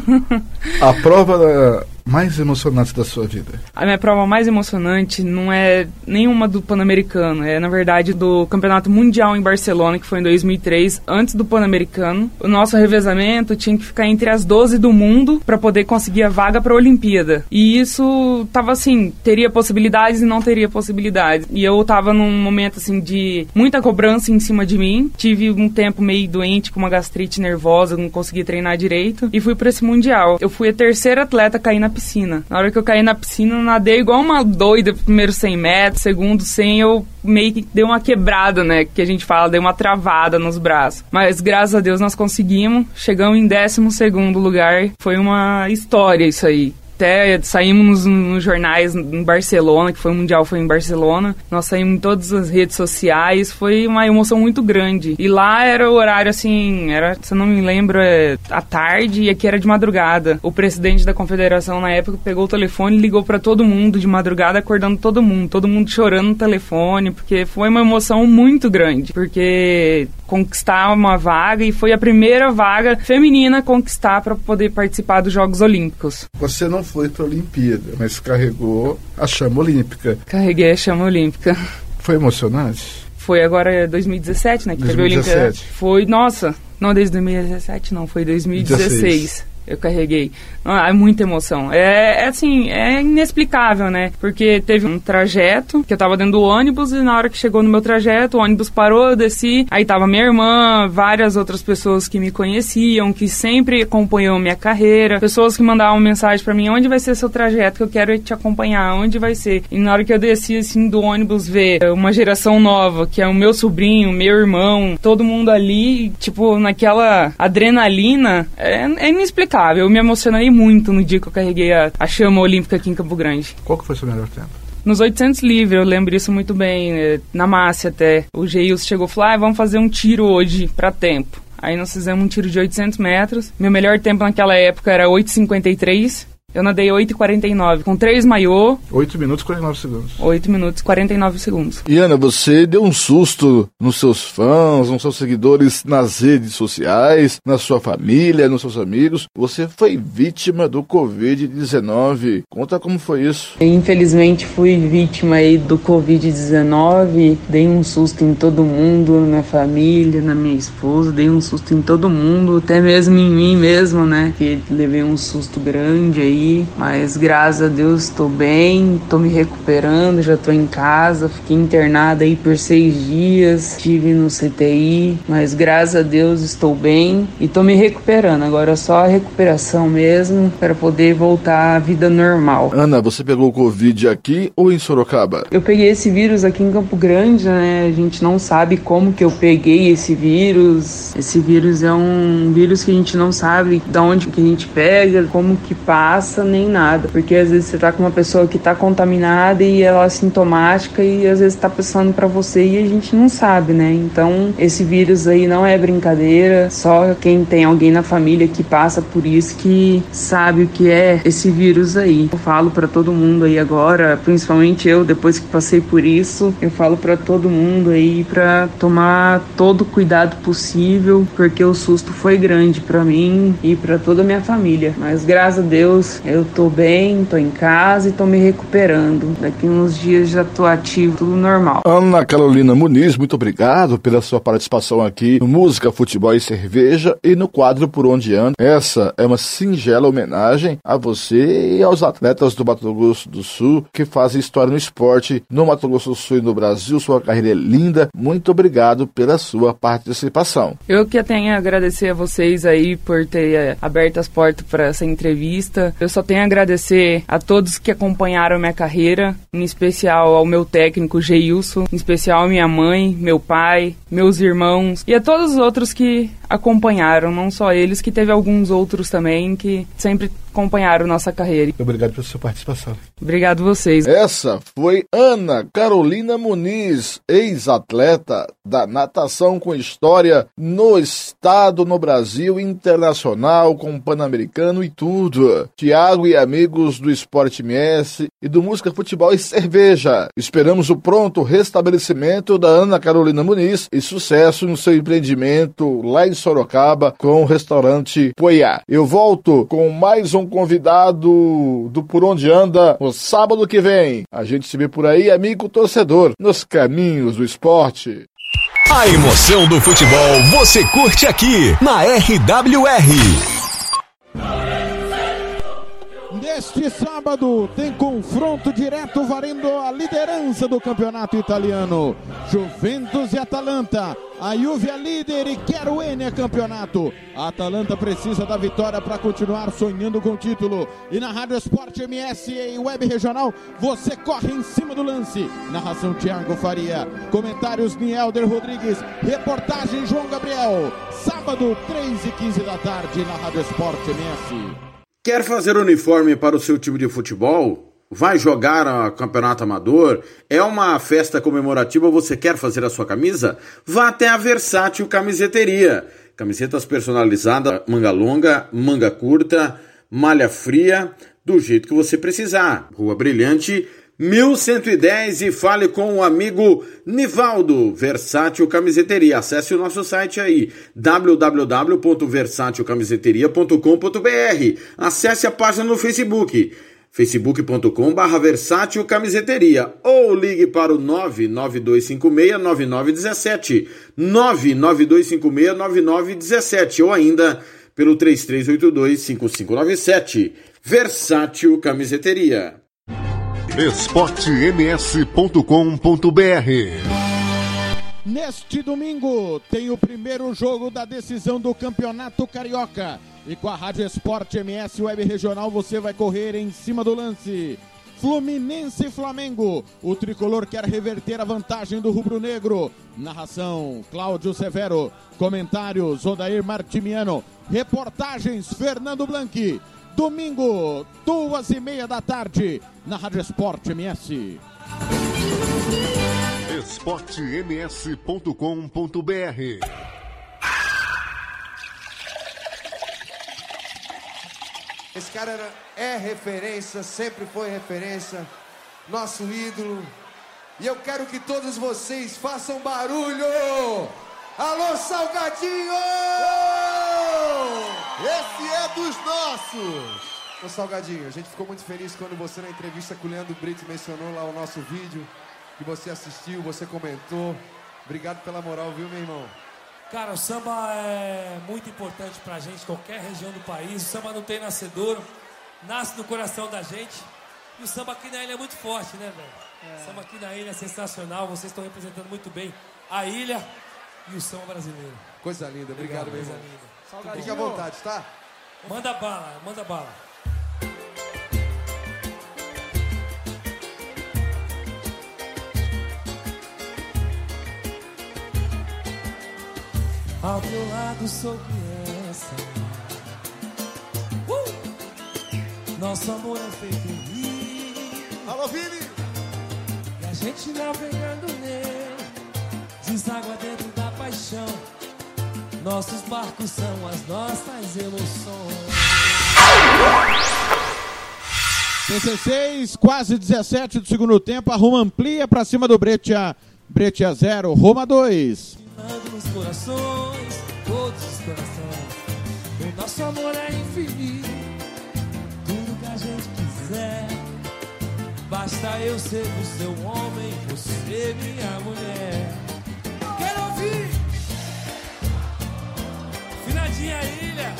A prova mais emocionante da sua vida. A minha prova mais emocionante não é nenhuma do Pan-Americano, é na verdade do Campeonato Mundial em Barcelona, que foi em 2003, antes do Pan-Americano. O nosso revezamento tinha que ficar entre as 12 do mundo para poder conseguir a vaga para a Olimpíada. E isso tava assim, teria possibilidades e não teria possibilidades. E eu tava num momento assim de muita cobrança em cima de mim. Tive um tempo meio doente com uma gastrite nervosa, não conseguia treinar direito e fui para esse mundial. Eu fui a terceira atleta a cair na piscina. Na hora que eu caí na piscina, eu nadei igual uma doida, primeiro 100 metros, segundo 100, eu meio que dei uma quebrada, né, que a gente fala, dei uma travada nos braços. Mas graças a Deus nós conseguimos, chegamos em 12 segundo lugar. Foi uma história isso aí até saímos nos, jornais em Barcelona, que foi o Mundial foi em Barcelona. Nós saímos em todas as redes sociais, foi uma emoção muito grande. E lá era o horário assim, era, se eu não me lembro, é à tarde e aqui era de madrugada. O presidente da confederação na época pegou o telefone e ligou para todo mundo de madrugada, acordando todo mundo, todo mundo chorando no telefone, porque foi uma emoção muito grande, porque conquistar uma vaga e foi a primeira vaga feminina a conquistar para poder participar dos Jogos Olímpicos. Você não foi para a Olimpíada, mas carregou a chama olímpica. Carreguei a chama olímpica. Foi emocionante? Foi agora 2017, né? Que teve a 2017. Olimpíada. Foi, nossa, não desde 2017, não, foi 2016. Eu carreguei. Ah, É muita emoção. É, é assim, é inexplicável, né? Porque teve um trajeto que eu tava dentro do ônibus e na hora que chegou no meu trajeto, o ônibus parou, eu desci, aí tava minha irmã, várias outras pessoas que me conheciam, que sempre acompanhou minha carreira, pessoas que mandavam mensagem pra mim, onde vai ser seu trajeto que eu quero te acompanhar, onde vai ser? E na hora que eu desci assim do ônibus ver uma geração nova, que é o meu sobrinho, meu irmão, todo mundo ali, tipo, naquela adrenalina, é, é inexplicável. Eu me emocionei muito no dia que eu carreguei a, a chama olímpica aqui em Campo Grande. Qual que foi o seu melhor tempo? Nos 800 livre, eu lembro isso muito bem, eh, na Márcia até. O Geils chegou e falou, ah, vamos fazer um tiro hoje pra tempo. Aí nós fizemos um tiro de 800 metros. Meu melhor tempo naquela época era 8,53. Eu nadei 8,49, com 3 maiô, 8 minutos e 49 segundos. 8 minutos e 49 segundos. E Ana, você deu um susto nos seus fãs, nos seus seguidores nas redes sociais, na sua família, nos seus amigos. Você foi vítima do Covid-19. Conta como foi isso. Infelizmente fui vítima aí do Covid-19, dei um susto em todo mundo, na minha família, na minha esposa, dei um susto em todo mundo, até mesmo em mim mesmo, né? Que levei um susto grande aí, mas graças a Deus estou bem, estou me recuperando, já estou em casa, fiquei internada aí por seis dias, estive no CTI, mas graças a Deus estou bem e estou me recuperando. Agora é só a recuperação mesmo para poder voltar à vida normal. Ana, você pegou o Covid aqui ou em Sorocaba? Eu peguei esse vírus aqui em Campo Grande, né? A gente não sabe como que eu peguei esse vírus. Esse vírus é um vírus que a gente não sabe de onde que a gente pega, como que passa, nem nada. Porque às vezes você tá com uma pessoa que tá contaminada e ela é sintomática e às vezes tá passando para você e a gente não sabe, né? Então, esse vírus aí não é brincadeira, só quem tem alguém na família que passa por isso que sabe o que é esse vírus aí. Eu falo para todo mundo aí agora, principalmente eu, depois que passei por isso, eu falo para todo mundo aí para tomar todo o cuidado possível, porque o susto foi grande para mim e para toda a minha família. Mas graças a Deus, eu tô bem, tô em casa e tô me recuperando. Daqui uns dias já tô ativo, tudo normal. Ana Carolina Muniz, muito obrigado pela sua participação aqui no Música, Futebol e Cerveja e no quadro Por Onde Anda. Essa é uma singela homenagem a você e aos atletas do Mato Grosso do Sul que fazem história no esporte no Mato Grosso do Sul e no Brasil. Sua carreira é linda. Muito obrigado pela sua participação. Eu que tenho a agradecer a vocês aí por ter aberto as portas para essa entrevista. Eu só tenho a agradecer a todos que acompanharam minha carreira, em especial ao meu técnico Geilson, em especial a minha mãe, meu pai, meus irmãos e a todos os outros que acompanharam, não só eles, que teve alguns outros também que sempre acompanharam nossa carreira. Obrigado pela sua participação. Obrigado vocês. Essa foi Ana Carolina Muniz, ex-atleta da natação com história no estado, no Brasil, internacional, com o Pan-Americano e tudo. Tiago e amigos do Esporte MS e do Música, Futebol e Cerveja. Esperamos o pronto restabelecimento da Ana Carolina Muniz e sucesso no seu empreendimento lá em Sorocaba com o restaurante Poiá. Eu volto com mais um convidado do Por Onde Anda no sábado que vem. A gente se vê por aí, amigo torcedor, nos caminhos do esporte. A emoção do futebol você curte aqui na RWR. Neste sábado tem confronto direto valendo a liderança do campeonato italiano. Juventus e Atalanta. A Juve é líder e quer o N é campeonato. A Atalanta precisa da vitória para continuar sonhando com o título. E na Rádio Esporte MS e Web Regional, você corre em cima do lance. Narração Thiago Faria. Comentários Nielder Rodrigues. Reportagem João Gabriel. Sábado, 3 e 15 da tarde na Rádio Esporte MS. Quer fazer uniforme para o seu time de futebol? Vai jogar a campeonato amador? É uma festa comemorativa? Você quer fazer a sua camisa? Vá até a Versátil Camiseteria. Camisetas personalizadas, manga longa, manga curta, malha fria, do jeito que você precisar. Rua Brilhante, 1110 e fale com o amigo Nivaldo, Versátil Camiseteria. Acesse o nosso site aí, www.versatilcamiseteria.com.br. Acesse a página no Facebook, facebook.com.br Versátil Camiseteria ou ligue para o 99256-9917, 99256-9917 ou ainda pelo 3382-5597. Versátil Camiseteria. esportems.com.br Neste domingo tem o primeiro jogo da decisão do Campeonato Carioca. E com a Rádio Esporte MS Web Regional você vai correr em cima do lance. Fluminense e Flamengo. O tricolor quer reverter a vantagem do rubro-negro. Narração: Cláudio Severo. Comentários: Odair Martimiano. Reportagens: Fernando Blanqui. Domingo, duas e meia da tarde, na Rádio Esporte MS. esportems.com.br Esse cara era- é referência, sempre foi referência, nosso ídolo. E eu quero que todos vocês façam barulho! Alô, Salgadinho! Esse é dos nossos! Ô Salgadinho, a gente ficou muito feliz quando você na entrevista com o Leandro Brito mencionou lá o nosso vídeo, que você assistiu, você comentou. Obrigado pela moral, viu, meu irmão? Cara, o samba é muito importante pra gente, qualquer região do país. O samba não tem nascedouro, nasce no coração da gente. E o samba aqui na ilha é muito forte, né, velho? O samba aqui na ilha é sensacional, vocês estão representando muito bem a ilha e o samba brasileiro. Coisa linda, obrigado, meu coisa irmão. linda. Fique à vontade, tá? Manda bala, manda bala. Ao meu lado sou criança. Uh! Nosso amor é feito em rio. Alô, Vini! E a gente navegando nele, deságua dentro paixão. Nossos barcos são as nossas emoções. 16, quase 17 do segundo tempo. A Roma amplia para cima do Breccia. Breccia 0, Roma 2. Ando nos corações, todos os corações. O nosso amor é infinito. Tudo que a gente quiser. Basta eu ser o seu homem, você minha mulher. Finadinha ilha.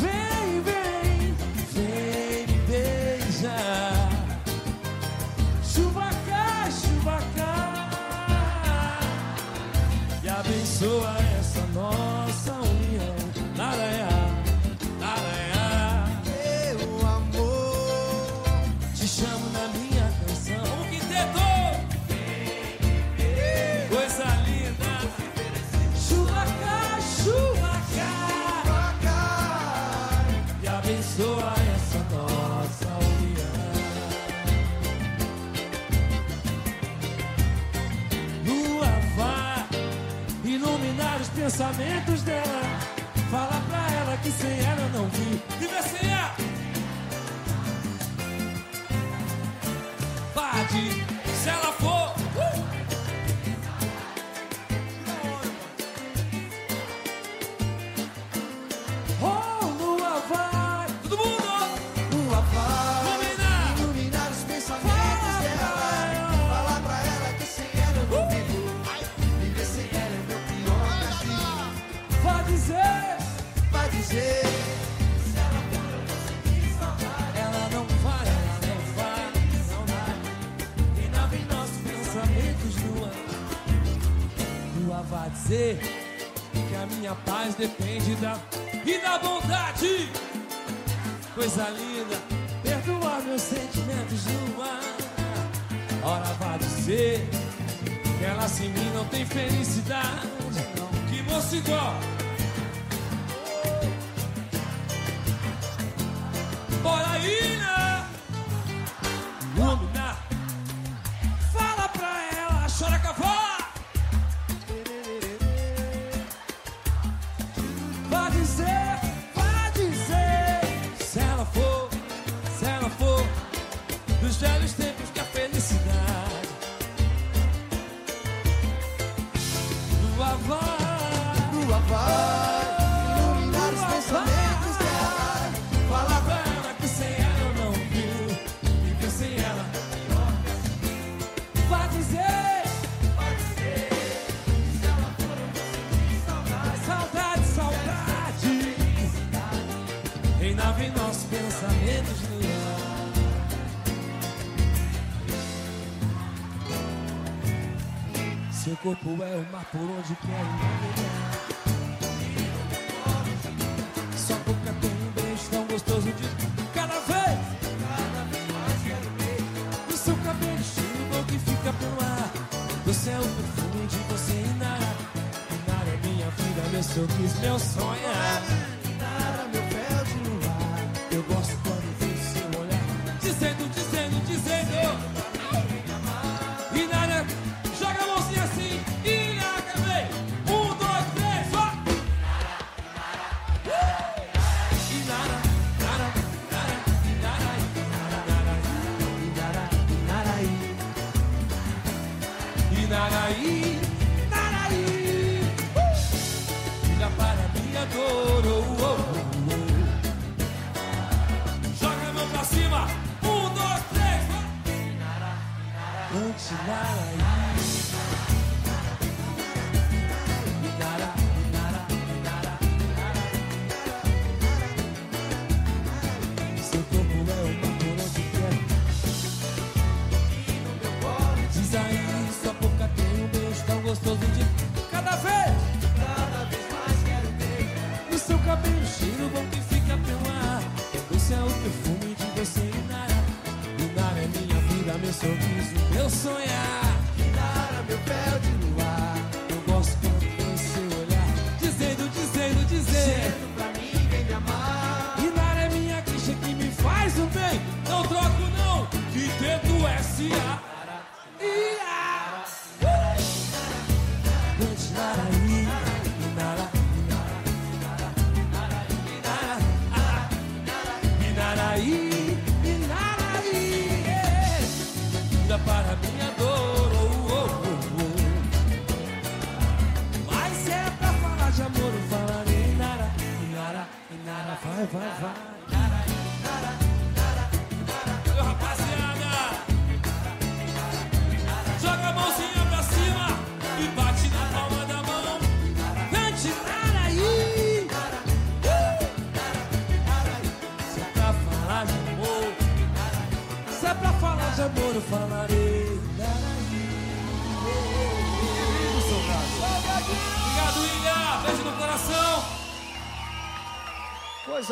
Vem, vem, vem me beijar. Chuva cá, chuva cá. E abençoa essa nossa união. Naraiá, naraiá. Meu amor, te chamo na minha pensamentos dela. Fala pra ela que sem ela eu não vi. Viver sem ela. Pode, se ela for. Dizer que a minha paz depende da e da bondade. Coisa linda, perdoar meus sentimentos lua. Ora vai dizer que ela sem mim não tem felicidade. Que moço igual. Bora ilha! Iluminar!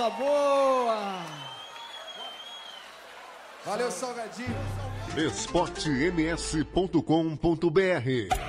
Coisa boa! Valeu, Salgadinho. esportems.com.br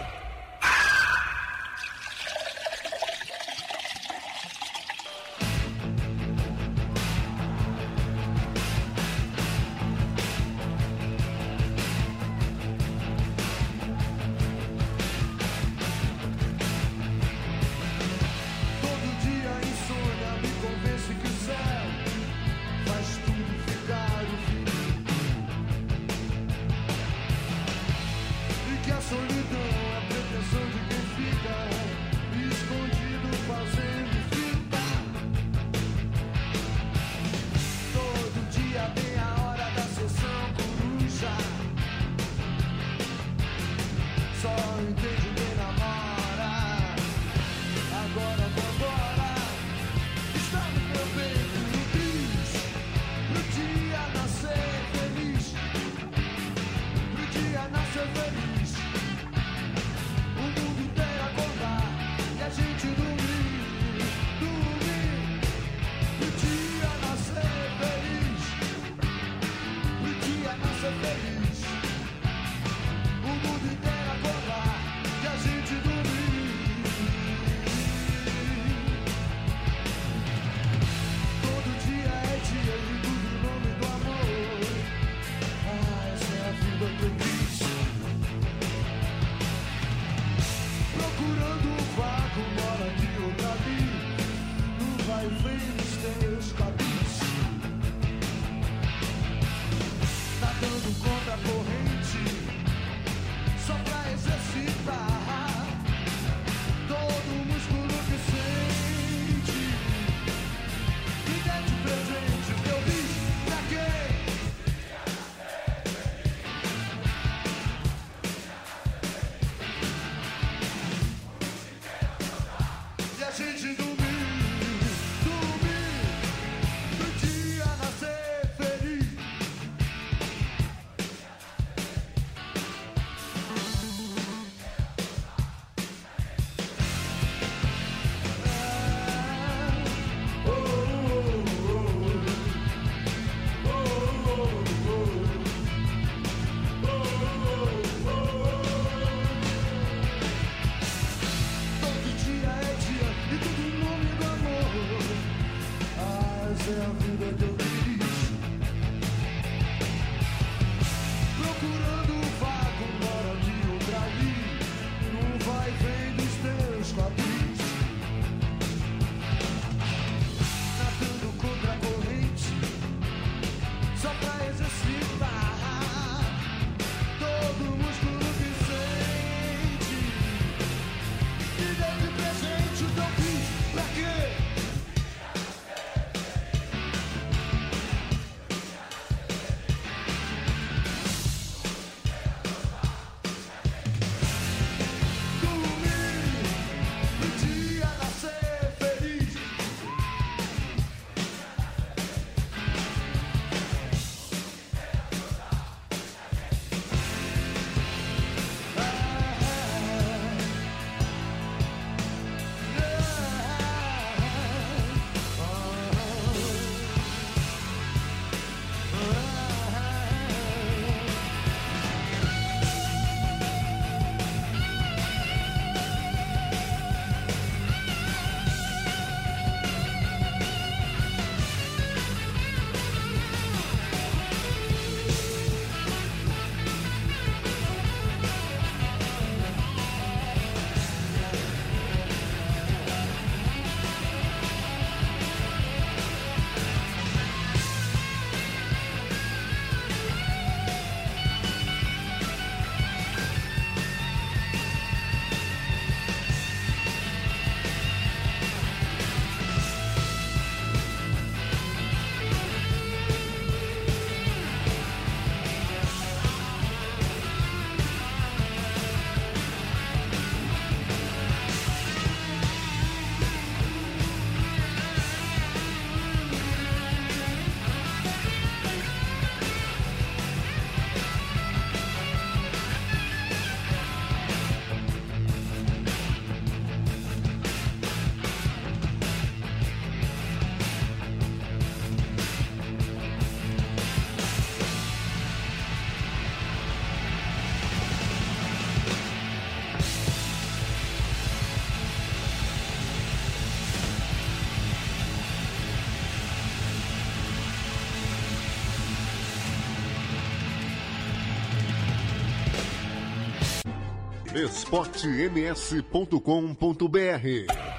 esportems.com.br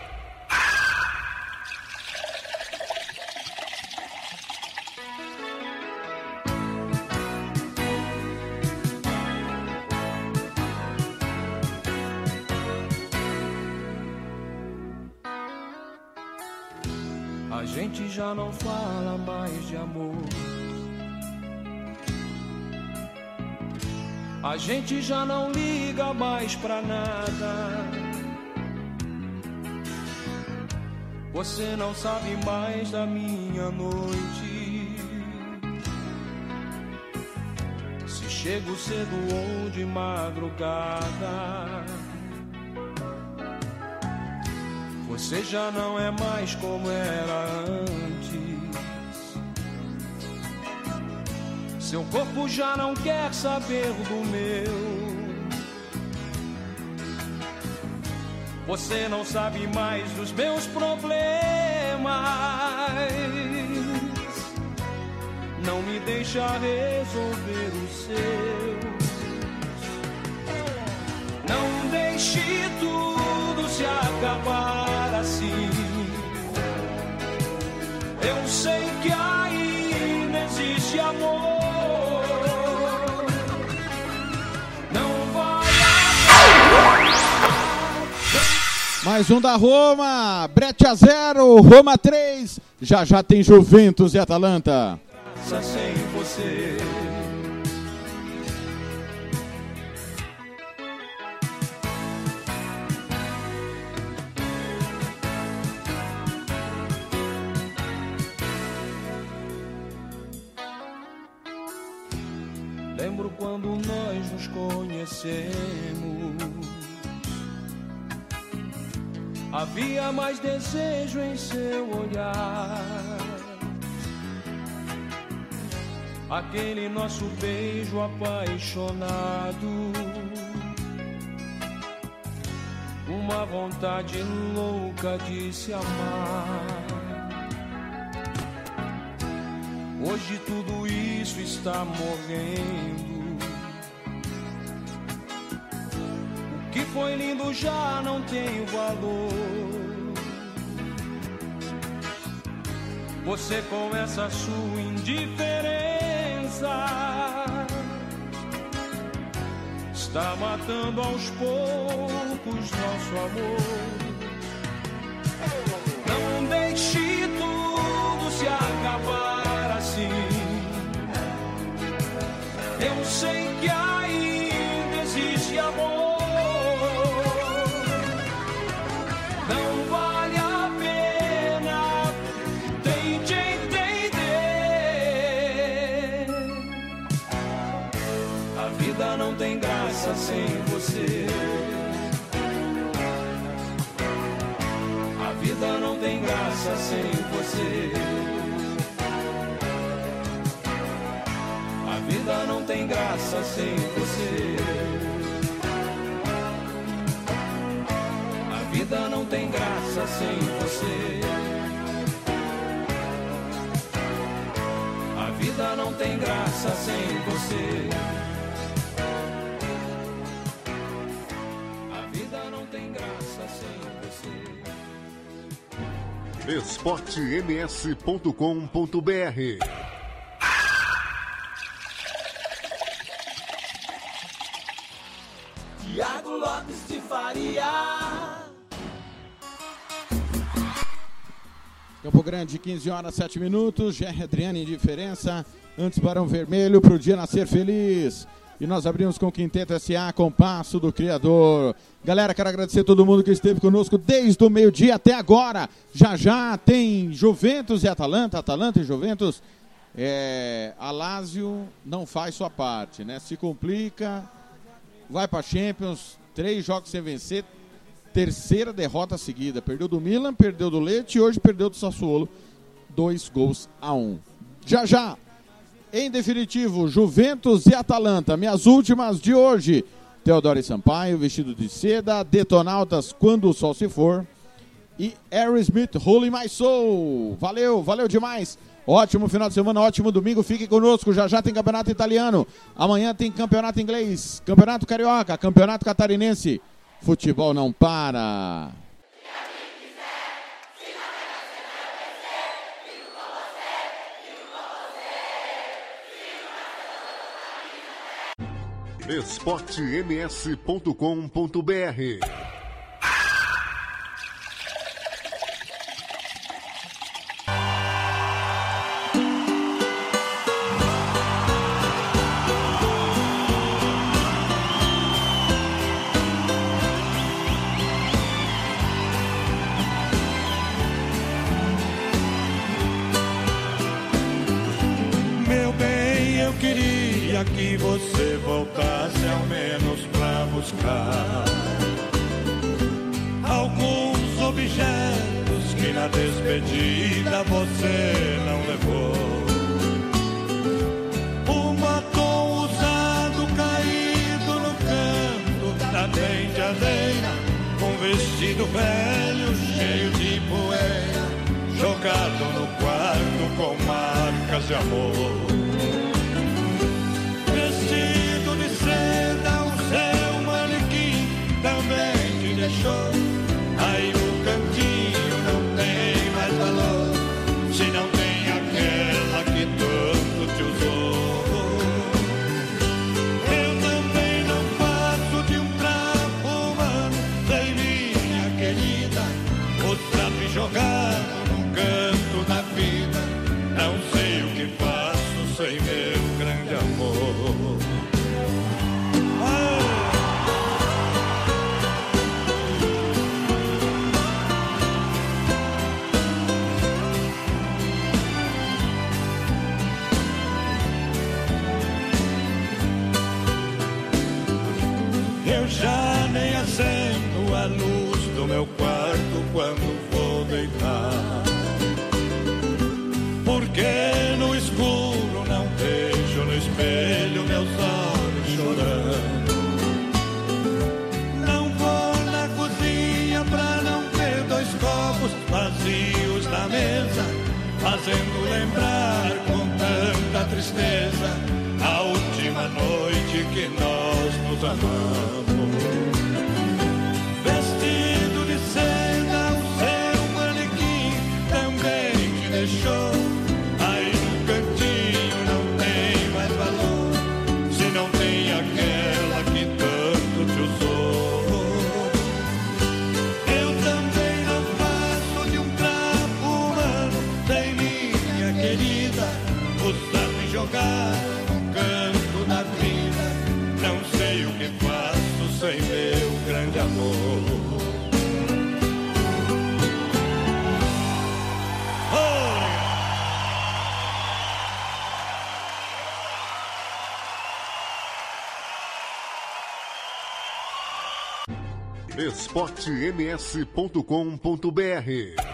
A gente já não fala mais de amor. A gente já não liga mais pra nada. Você não sabe mais da minha noite. Se chego cedo ou de madrugada. Você já não é mais como era antes. Seu corpo já não quer saber do meu. Você não sabe mais dos meus problemas. Não me deixa resolver os seus. Não deixe tudo se acabar assim. Eu sei que ainda existe amor. Mais um da Roma, Brete a 0, Roma 3. Já já tem Juventus e Atalanta. sem você. Lembro quando nós nos conhecemos. Havia mais desejo em seu olhar. Aquele nosso beijo apaixonado. Uma vontade louca de se amar. Hoje tudo isso está morrendo. Que foi lindo já não tem valor. Você com essa sua indiferença está matando aos poucos nosso amor. Não deixe vida não tem graça sem você. A vida não tem graça sem você. A vida não tem graça sem você. A vida não tem graça sem você. A vida não tem graça sem você. esportems.com.br Tiago Lopes de Faria. Campo Grande, 15 horas 7 minutos. GR Adriane em diferença. Antes Barão Vermelho para o dia nascer feliz. E nós abrimos com o Quinteto SA, Compasso do Criador. Galera, quero agradecer a todo mundo que esteve conosco desde o meio-dia até agora. Já já tem Juventus e Atalanta, Atalanta e Juventus. É, a Lazio não faz sua parte, né? Se complica, vai para Champions, três jogos sem vencer, terceira derrota seguida. Perdeu do Milan, perdeu do Leite e hoje perdeu do Sassuolo. Dois gols a um. Já já, em definitivo, Juventus e Atalanta, minhas últimas de hoje. Teodoro Sampaio, vestido de seda, Detonautas, quando o sol se for. E Aerosmith, Holy My Soul. Valeu, valeu demais. Ótimo final de semana, ótimo domingo. Fique conosco. Já já tem campeonato italiano. Amanhã tem campeonato inglês, campeonato carioca, campeonato catarinense. Futebol não para. esportems.com.br que você voltasse ao menos pra buscar alguns objetos que na despedida você não levou. Um batom usado caído no canto da penteadeira, um vestido velho cheio de poeira, jogado no quarto com marcas de amor. Aí o cantinho não tem mais valor, se não tem aquela que tanto te usou. Eu também não faço de um trapo humano, sem minha querida, o me jogado num canto da vida. Não sei o que faço sem medo. esportems.com.br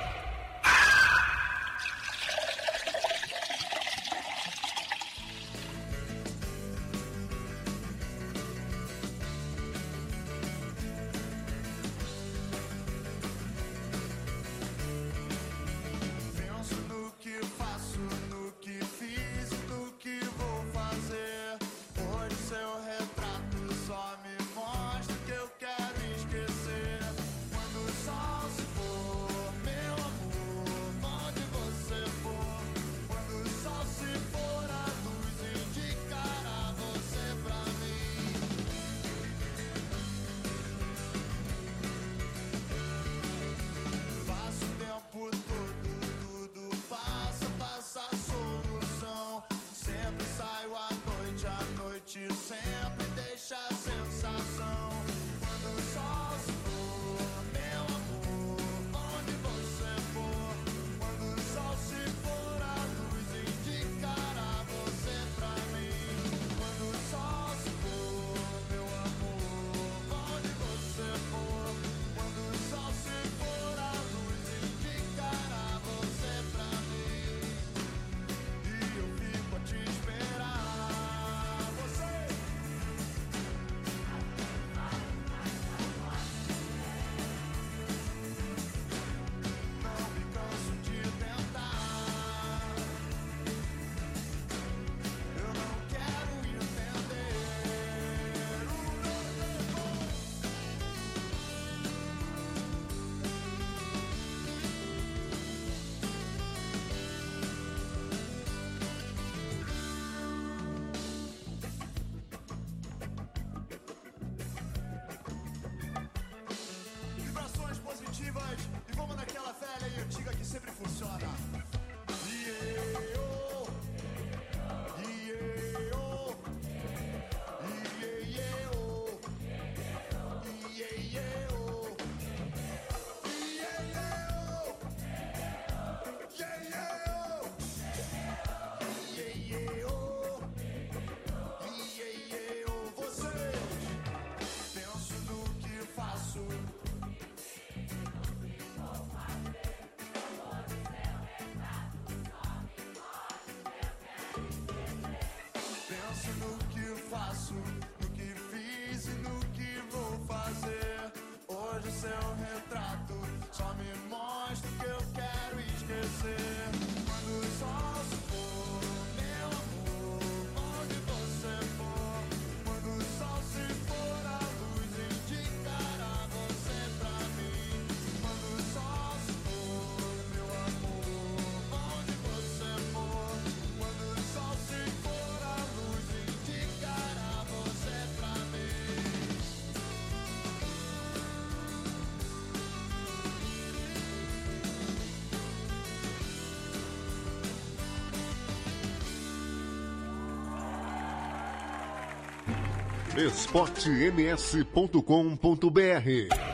esportems.com.br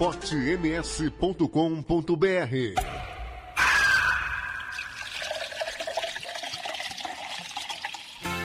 esportems.com.br